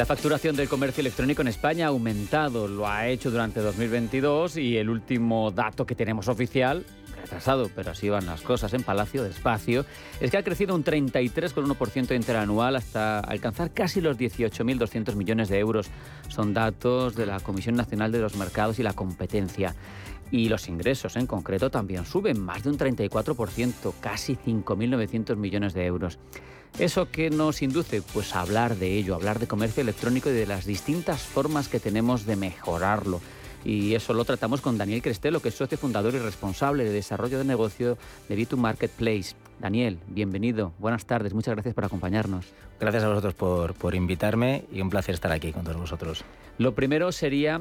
La facturación del comercio electrónico en España ha aumentado, lo ha hecho durante 2022 y el último dato que tenemos oficial, retrasado, pero así van las cosas en Palacio, despacio, es que ha crecido un 33,1% interanual hasta alcanzar casi los 18.200 millones de euros. Son datos de la Comisión Nacional de los Mercados y la Competencia. Y los ingresos en concreto también suben más de un 34%, casi 5.900 millones de euros. ¿Eso que nos induce? Pues a hablar de ello, hablar de comercio electrónico y de las distintas formas que tenemos de mejorarlo. Y eso lo tratamos con Daniel Crestelo, que es socio fundador y responsable de desarrollo de negocio de B2 Marketplace. Daniel, bienvenido. Buenas tardes. Muchas gracias por acompañarnos. Gracias a vosotros por, por invitarme y un placer estar aquí con todos vosotros. Lo primero sería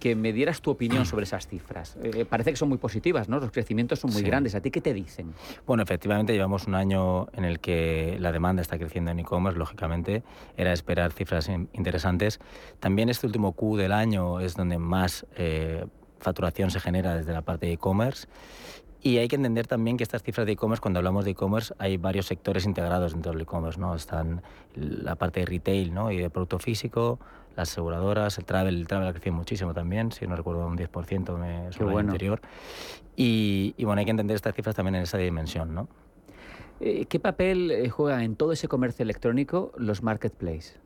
que me dieras tu opinión sobre esas cifras. Eh, parece que son muy positivas, ¿no? Los crecimientos son muy grandes. ¿A ti qué te dicen? Bueno, efectivamente llevamos un año en el que la demanda está creciendo en e-commerce, lógicamente. Era esperar cifras interesantes. También este último Q del año es donde más eh, facturación se genera desde la parte de e-commerce. Y hay que entender también que estas cifras de e-commerce, cuando hablamos de e-commerce, hay varios sectores integrados dentro del e-commerce, ¿no? Están la parte de retail, ¿no? Y de producto físico, las aseguradoras, el travel, el travel ha crecido muchísimo también, si no recuerdo un 10% me, sobre el anterior. Y, y, bueno, hay que entender estas cifras también en esa dimensión, ¿no? Eh, ¿Qué papel eh, juegan en todo ese comercio electrónico los marketplaces?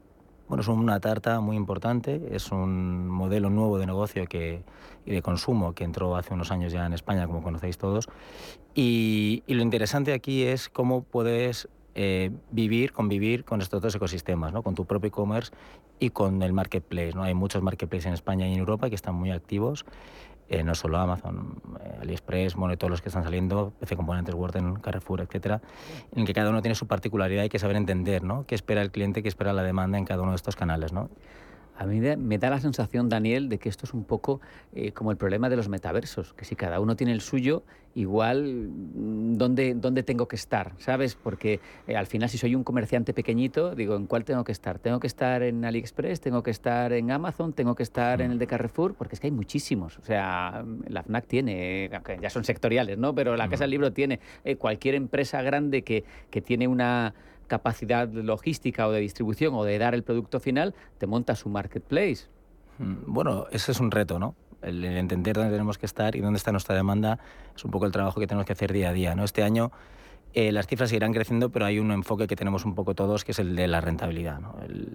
Bueno, es una tarta muy importante, es un modelo nuevo de negocio que, y de consumo que entró hace unos años ya en España, como conocéis todos. Y, lo interesante aquí es cómo puedes eh, vivir, convivir con estos dos ecosistemas, ¿no? con tu propio e-commerce y con el marketplace. ¿no? Hay muchos marketplaces en España y en Europa que están muy activos eh, no solo Amazon, eh, AliExpress, bueno, todos los que están saliendo, PC Componentes, Warden, Carrefour, etcétera, en que cada uno tiene su particularidad y que saber entender, ¿no? Qué espera el cliente, qué espera la demanda en cada uno de estos canales, ¿no? A mí me da la sensación, Daniel, de que esto es un poco eh, como el problema de los metaversos, que si cada uno tiene el suyo, igual mm, ¿dónde, dónde tengo que estar? ¿Sabes? Porque eh, al final si soy un comerciante pequeñito, digo, ¿en cuál tengo que estar? ¿Tengo que estar en AliExpress? ¿Tengo que estar en Amazon? ¿Tengo que estar en el de Carrefour? Porque es que hay muchísimos. O sea, la FNAC tiene, ya son sectoriales, ¿no? Pero la Casa del Libro tiene eh, cualquier empresa grande que, que tiene una capacidad logística o de distribución o de dar el producto final, te montas su marketplace. Mm, bueno, ese es un reto, ¿no? El, entender dónde tenemos que estar y dónde está nuestra demanda es un poco el trabajo que tenemos que hacer día a día, ¿no? Este año eh, las cifras seguirán creciendo, pero hay un enfoque que tenemos un poco todos, que es el de la rentabilidad.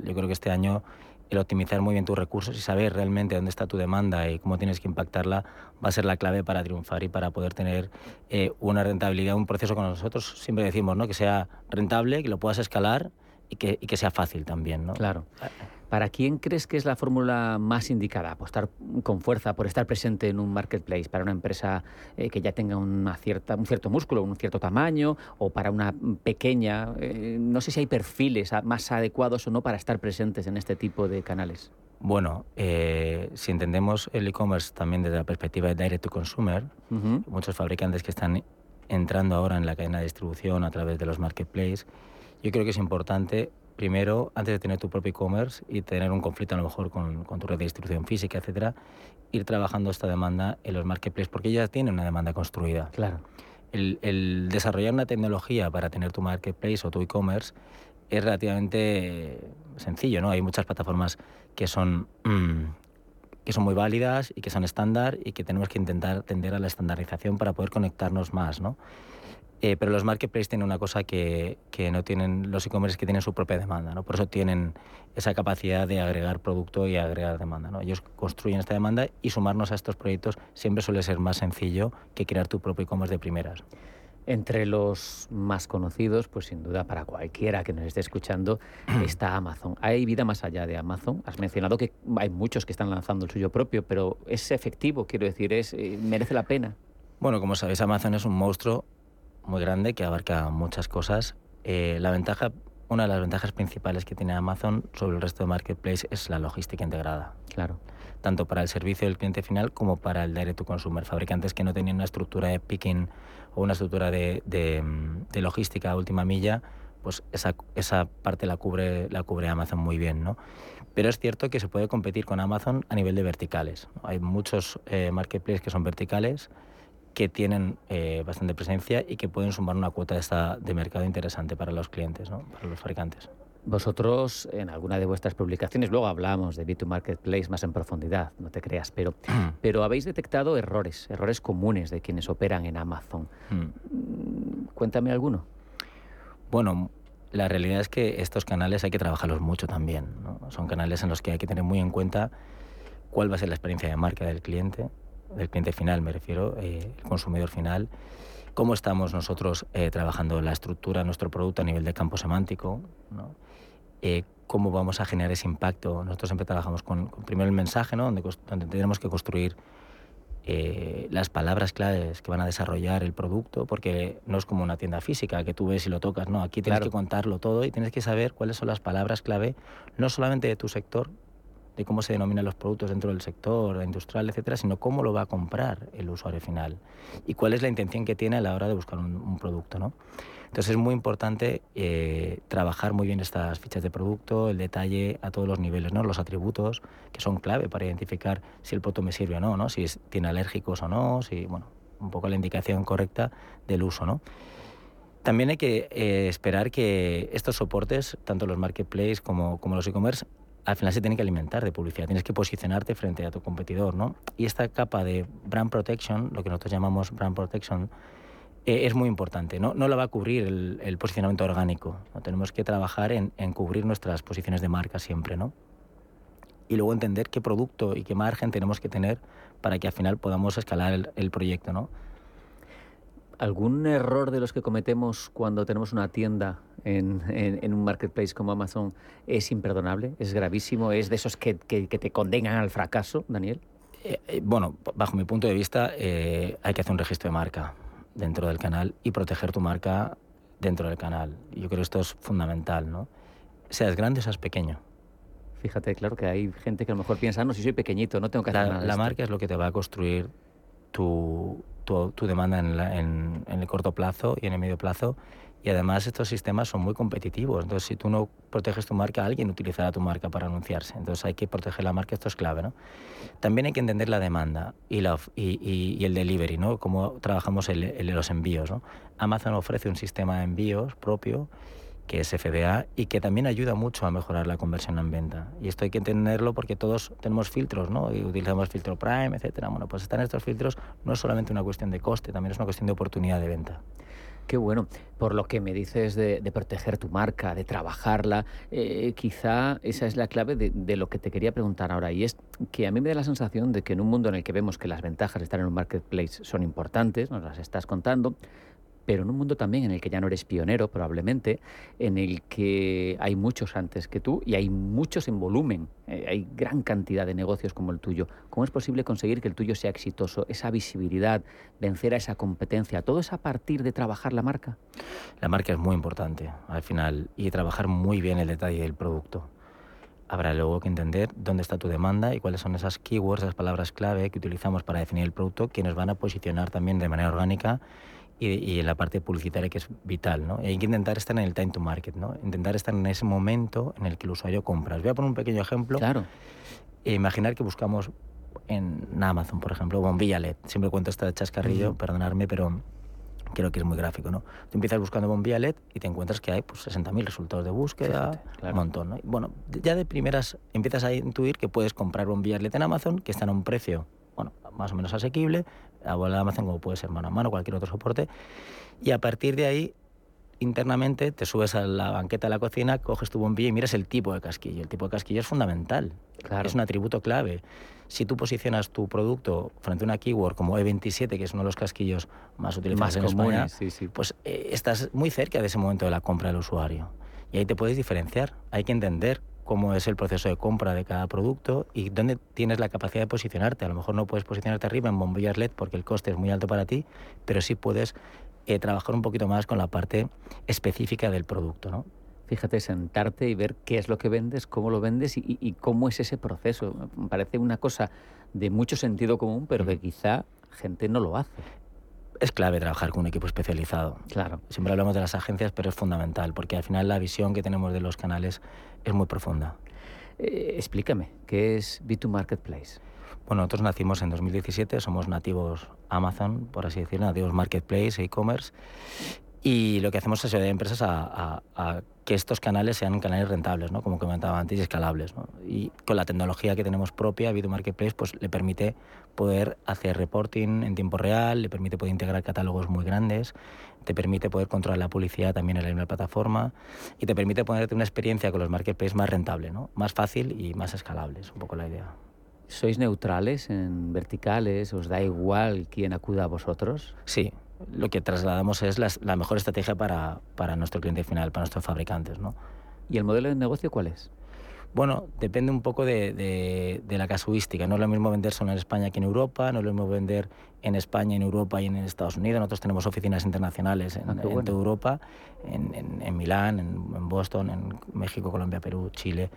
yo creo que este año el optimizar muy bien tus recursos y saber realmente dónde está tu demanda y cómo tienes que impactarla va a ser la clave para triunfar y para poder tener eh, una rentabilidad, un proceso con nosotros. Siempre decimos ¿no? que sea rentable, que lo puedas escalar y que, y que sea fácil también. ¿no? Claro. ¿Para quién crees que es la fórmula más indicada? Apostar con fuerza por estar presente en un marketplace, para una empresa eh, que ya tenga una cierta, un cierto músculo, un cierto tamaño, o para una pequeña. Eh, no sé si hay perfiles más adecuados o no para estar presentes en este tipo de canales. Bueno, eh, si entendemos el e-commerce también desde la perspectiva de direct to consumer, muchos fabricantes que están entrando ahora en la cadena de distribución a través de los marketplaces, yo creo que es importante primero, antes de tener tu propio e-commerce y tener un conflicto a lo mejor con, tu red de distribución física, etcétera, ir trabajando esta demanda en los marketplaces porque ya tienen una demanda construida. Claro. El, desarrollar una tecnología para tener tu marketplace o tu e-commerce es relativamente sencillo, ¿no? Hay muchas plataformas que son mm, que son muy válidas y que son estándar y que tenemos que intentar tender a la estandarización para poder conectarnos más, ¿no? Eh, pero los marketplaces tienen una cosa que, que no tienen los e-commerce que tienen su propia demanda, ¿no? Por eso tienen esa capacidad de agregar producto y agregar demanda, ¿no? Ellos construyen esta demanda y sumarnos a estos proyectos siempre suele ser más sencillo que crear tu propio e-commerce de primeras. Entre los más conocidos, pues sin duda para cualquiera que nos esté escuchando, está Amazon. ¿Hay vida más allá de Amazon? Has mencionado que hay muchos que están lanzando el suyo propio, pero ¿es efectivo? Quiero decir, es, eh, ¿merece la pena? Bueno, como sabéis, Amazon es un monstruo muy grande que abarca muchas cosas. Eh, la ventaja, una de las ventajas principales que tiene Amazon sobre el resto de marketplace es la logística integrada. Claro. Tanto para el servicio del cliente final como para el direct to consumer. Fabricantes que no tenían una estructura de picking o una estructura de, de, logística a última milla, pues esa, esa parte la cubre, la cubre Amazon muy bien, ¿no? Pero es cierto que se puede competir con Amazon a nivel de verticales. Hay muchos eh, marketplaces que son verticales, que tienen eh, bastante presencia y que pueden sumar una cuota de, esta, de mercado interesante para los clientes, ¿no? para los fabricantes. Vosotros, en alguna de vuestras publicaciones, luego hablamos de B2 Marketplace más en profundidad, no te creas, pero, pero habéis detectado errores, errores comunes de quienes operan en Amazon. Mm, cuéntame alguno. Bueno, la realidad es que estos canales hay que trabajarlos mucho también. ¿no? Son canales en los que hay que tener muy en cuenta cuál va a ser la experiencia de marca del cliente, del cliente final, me refiero, eh, el consumidor final, cómo estamos nosotros eh, trabajando la estructura de nuestro producto a nivel de campo semántico, ¿no? Eh, cómo vamos a generar ese impacto. Nosotros siempre trabajamos con, primero el mensaje, ¿no? donde, donde tenemos que construir las palabras claves que van a desarrollar el producto, porque no es como una tienda física que tú ves y lo tocas, no, aquí tienes que contarlo todo y tienes que saber cuáles son las palabras clave, no solamente de tu sector, de cómo se denominan los productos dentro del sector industrial, etcétera, sino cómo lo va a comprar el usuario final y cuál es la intención que tiene a la hora de buscar un, producto. ¿no? Entonces es muy importante eh, trabajar muy bien estas fichas de producto, el detalle a todos los niveles, ¿no? los atributos que son clave para identificar si el producto me sirve o no, ¿no? si tiene alérgicos o no, si, bueno, un poco la indicación correcta del uso. ¿no? También hay que eh, esperar que estos soportes, tanto los marketplaces como los e-commerce, al final se tiene que alimentar de publicidad, tienes que posicionarte frente a tu competidor, ¿no? Y esta capa de brand protection, lo que nosotros llamamos brand protection, eh, es muy importante. No, no la va a cubrir el, posicionamiento orgánico. Tenemos que trabajar en, cubrir nuestras posiciones de marca siempre, ¿no? Y luego entender qué producto y qué margen tenemos que tener para que al final podamos escalar el, proyecto, ¿no? ¿Algún error de los que cometemos cuando tenemos una tienda en, en, un marketplace como Amazon es imperdonable? ¿Es gravísimo? ¿Es de esos que, que, te condenan al fracaso, Daniel? Eh, eh, bueno, bajo mi punto de vista, hay que hacer un registro de marca dentro del canal y proteger tu marca dentro del canal. Yo creo que esto es fundamental, ¿no? Seas grande o seas pequeño. Fíjate, claro que hay gente que a lo mejor piensa, no, si soy pequeñito, no tengo que hacer la, nada. La marca es lo que te va a construir tu, tu, tu demanda en, en, en, el corto plazo y en el medio plazo y además estos sistemas son muy competitivos. Entonces, si tú no proteges tu marca, alguien utilizará tu marca para anunciarse. Entonces, hay que proteger la marca, esto es clave. ¿no? También hay que entender la demanda y, la, y, y, el delivery, ¿no? cómo trabajamos el, los envíos. ¿no? Amazon ofrece un sistema de envíos propio que es FBA y que también ayuda mucho a mejorar la conversión en venta. Y esto hay que entenderlo porque todos tenemos filtros, ¿no? Y utilizamos filtro Prime, etcétera. Bueno, pues están estos filtros no es solamente una cuestión de coste, también es una cuestión de oportunidad de venta. Qué bueno. Por lo que me dices de, proteger tu marca, de trabajarla, eh, quizá esa es la clave de, lo que te quería preguntar ahora. Y es que a mí me da la sensación de que en un mundo en el que vemos que las ventajas de estar en un marketplace son importantes, nos las estás contando, pero en un mundo también en el que ya no eres pionero probablemente, en el que hay muchos antes que tú y hay muchos en volumen, eh, hay gran cantidad de negocios como el tuyo. ¿Cómo es posible conseguir que el tuyo sea exitoso, esa visibilidad, vencer a esa competencia? ¿Todo es a partir de trabajar la marca? La marca es muy importante al final y trabajar muy bien el detalle del producto habrá luego que entender dónde está tu demanda y cuáles son esas keywords, esas palabras clave que utilizamos para definir el producto, que nos van a posicionar también de manera orgánica y, en la parte publicitaria que es vital. ¿no? hay que intentar estar en el time to market, ¿no? intentar estar en ese momento en el que el usuario compra. Voy a poner un pequeño ejemplo. Claro. E imaginar que buscamos en Amazon, por ejemplo, bombilla LED. Siempre cuento esta chascarrillo, perdonarme, pero creo que es muy gráfico, ¿no? Tú empiezas buscando bombilla LED y te encuentras que hay pues, 60.000 resultados de búsqueda, un montón, ¿no? bueno, ya de primeras empiezas a intuir que puedes comprar bombillas LED en Amazon que están a un precio, bueno, más o menos asequible, a de Amazon como puede ser mano a mano, cualquier otro soporte, y a partir de ahí internamente te subes a la banqueta de la cocina, coges tu bombilla y miras el tipo de casquillo. El tipo de casquillo es fundamental, es un atributo clave. Si tú posicionas tu producto frente a una keyword como E27, que es uno de los casquillos más utilizados en España, pues eh, estás muy cerca de ese momento de la compra del usuario. Y ahí te puedes diferenciar. Hay que entender cómo es el proceso de compra de cada producto y dónde tienes la capacidad de posicionarte. A lo mejor no puedes posicionarte arriba en bombillas LED porque el coste es muy alto para ti, pero sí puedes eh, trabajar un poquito más con la parte específica del producto. ¿no? Fíjate, sentarte y ver qué es lo que vendes, cómo lo vendes y, cómo es ese proceso. Me parece una cosa de mucho sentido común, pero que quizá gente no lo hace es clave trabajar con un equipo especializado. Claro. Siempre hablamos de las agencias, pero es fundamental, porque al final la visión que tenemos de los canales es muy profunda. Eh, explícame, ¿qué es B2 Marketplace? Bueno, nosotros nacimos en 2017, somos nativos Amazon, por así decirlo, nativos Marketplace, e-commerce, y lo que hacemos es ayudar a empresas a, que estos canales sean canales rentables, ¿no? como comentaba antes, y escalables. ¿no? Y con la tecnología que tenemos propia, Video Marketplace, pues le permite poder hacer reporting en tiempo real, le permite poder integrar catálogos muy grandes, te permite poder controlar la publicidad también en la misma plataforma y te permite ponerte una experiencia con los marketplaces más rentable, ¿no? más fácil y más escalable, es un poco la idea. ¿Sois neutrales en verticales? ¿Os da igual quién acuda a vosotros? Sí, lo que trasladamos es la, mejor estrategia para, para, nuestro cliente final, para nuestros fabricantes. ¿no? ¿Y el modelo de negocio cuál es? Bueno, depende un poco de, de, la casuística. No es lo mismo vender solo en España que en Europa, no es lo mismo vender en España, en Europa y en Estados Unidos. Nosotros tenemos oficinas internacionales en, ah, toda Europa, en, en, en Milán, en, Boston, en México, Colombia, Perú, Chile,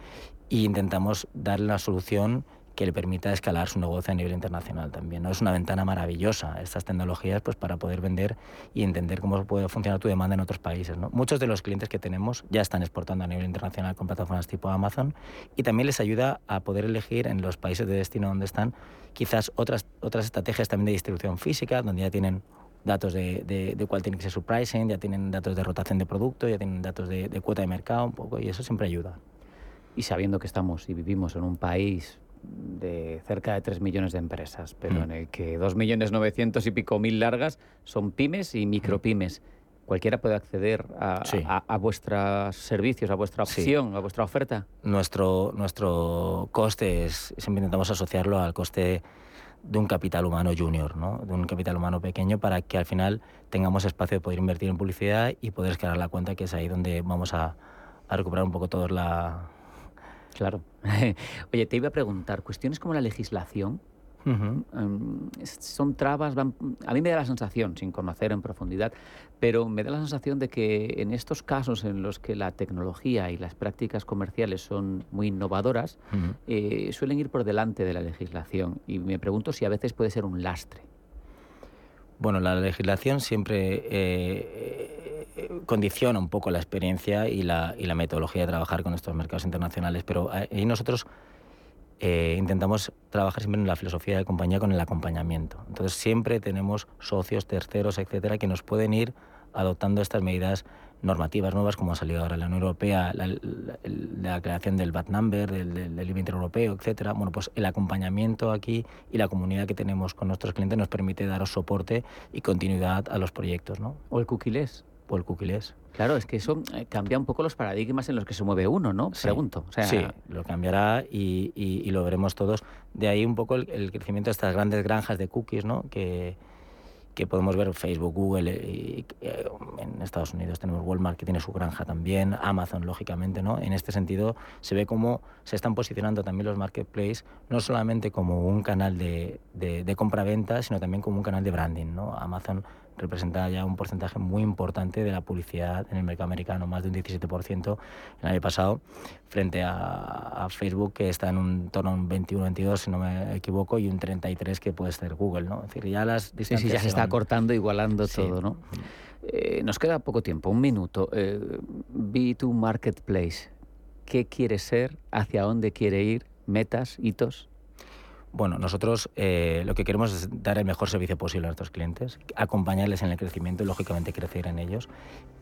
y intentamos darle una solución que le permita escalar su negocio a nivel internacional también. ¿no? Es una ventana maravillosa estas tecnologías pues, para poder vender y entender cómo puede funcionar tu demanda en otros países. ¿no? Muchos de los clientes que tenemos ya están exportando a nivel internacional con plataformas tipo Amazon y también les ayuda a poder elegir en los países de destino donde están quizás otras, otras estrategias también de distribución física, donde ya tienen datos de, de, cuál tiene que ser su pricing, ya tienen datos de rotación de producto, ya tienen datos de, de cuota de mercado un poco y eso siempre ayuda. Y sabiendo que estamos y vivimos en un país de cerca de 3 millones de empresas, pero mm. en el que 2 millones 900 y pico mil largas son pymes y micropymes. Cualquiera puede acceder a, vuestros servicios, a vuestra opción, a vuestra oferta. Nuestro, nuestro coste es, siempre intentamos asociarlo al coste de un capital humano junior, ¿no? de un capital humano pequeño para que al final tengamos espacio de poder invertir en publicidad y poder escalar la cuenta, que es ahí donde vamos a, a recuperar un poco toda la... Claro. Oye, te iba a preguntar, cuestiones como la legislación, em, son trabas, a mí me da la sensación, sin conocer en profundidad, pero me da la sensación de que en estos casos en los que la tecnología y las prácticas comerciales son muy innovadoras, eh, suelen ir por delante de la legislación. Y me pregunto si a veces puede ser un lastre. Bueno, la legislación siempre eh, condiciona un poco la experiencia y la, y la, metodología de trabajar con estos mercados internacionales, pero ahí nosotros intentamos trabajar siempre en la filosofía de compañía con el acompañamiento. Entonces siempre tenemos socios, terceros, etcétera, que nos pueden ir adoptando estas medidas normativas nuevas, como ha salido ahora la Unión Europea, la, creación del VAT number, del, del, IBI europeo, etcétera. Bueno, pues el acompañamiento aquí y la comunidad que tenemos con nuestros clientes nos permite daros soporte y continuidad a los proyectos, ¿no? O el cookies. O el. Claro, es que eso eh, cambia un poco los paradigmas en los que se mueve uno, ¿no? Pregunto. sí, lo cambiará y, lo veremos todos. De ahí un poco el, el, crecimiento de estas grandes granjas de cookies, ¿no? Que, que podemos ver Facebook, Google, y, eh, en Estados Unidos tenemos Walmart que tiene su granja también, Amazon lógicamente, ¿no? En este sentido se ve cómo se están posicionando también los marketplaces no solamente como un canal de, de, de compra-venta, sino también como un canal de branding, ¿no? Amazon representa ya un porcentaje muy importante de la publicidad en el mercado americano, más de un 17% el año pasado, frente a, Facebook que está en un torno a un 21-22, si no me equivoco, y un 33 que puede ser Google, ¿no? Es decir, ya las distancias... ya se está cortando, igualando todo, ¿no? Eh, nos queda poco tiempo, un minuto. Eh, B2 Marketplace, ¿qué quiere ser? ¿Hacia dónde quiere ir? ¿Metas? ¿Hitos? Bueno, nosotros eh, lo que queremos es dar el mejor servicio posible a nuestros clientes, acompañarles en el crecimiento y lógicamente crecer en ellos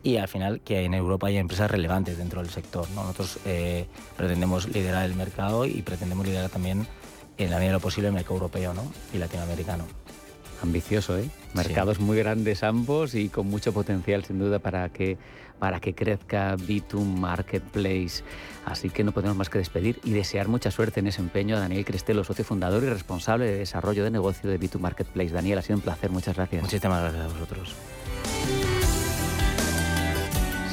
y al final que en Europa haya empresas relevantes dentro del sector. Nosotros eh, pretendemos liderar el mercado y pretendemos liderar también en la medida de lo posible el mercado europeo ¿no? y latinoamericano. Ambicioso, ¿eh? Mercados muy grandes ambos y con mucho potencial sin duda para que, para que crezca B2 Marketplace. Así que no podemos más que despedir y desear mucha suerte en ese empeño a Daniel Crestelo, socio fundador y responsable de desarrollo de negocio de B2 Marketplace. Daniel, ha sido un placer, muchas gracias. Muchísimas gracias a vosotros.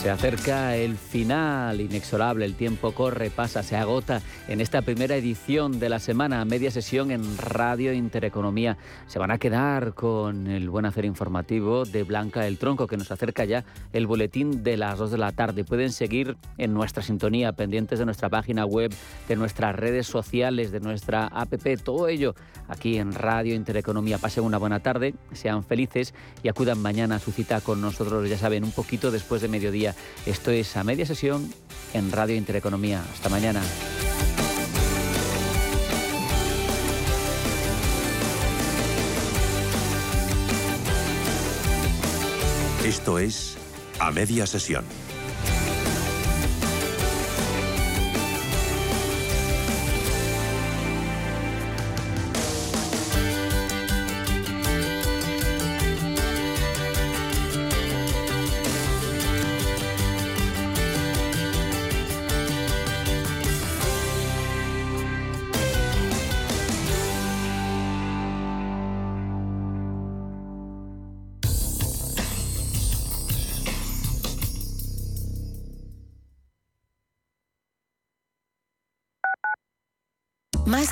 Se acerca el final, inexorable, el tiempo corre, pasa, se agota en esta primera edición de la semana, media sesión en Radio Intereconomía. Se van a quedar con el buen hacer informativo de Blanca el Tronco, que nos acerca ya el boletín de las 2 de la tarde. Pueden seguir en nuestra sintonía, pendientes de nuestra página web, de nuestras redes sociales, de nuestra app, todo ello aquí en Radio Intereconomía. Pasen una buena tarde, sean felices y acudan mañana a su cita con nosotros, ya saben, un poquito después de mediodía. Esto es a media sesión en Radio Intereconomía. Hasta mañana. Esto es a media sesión.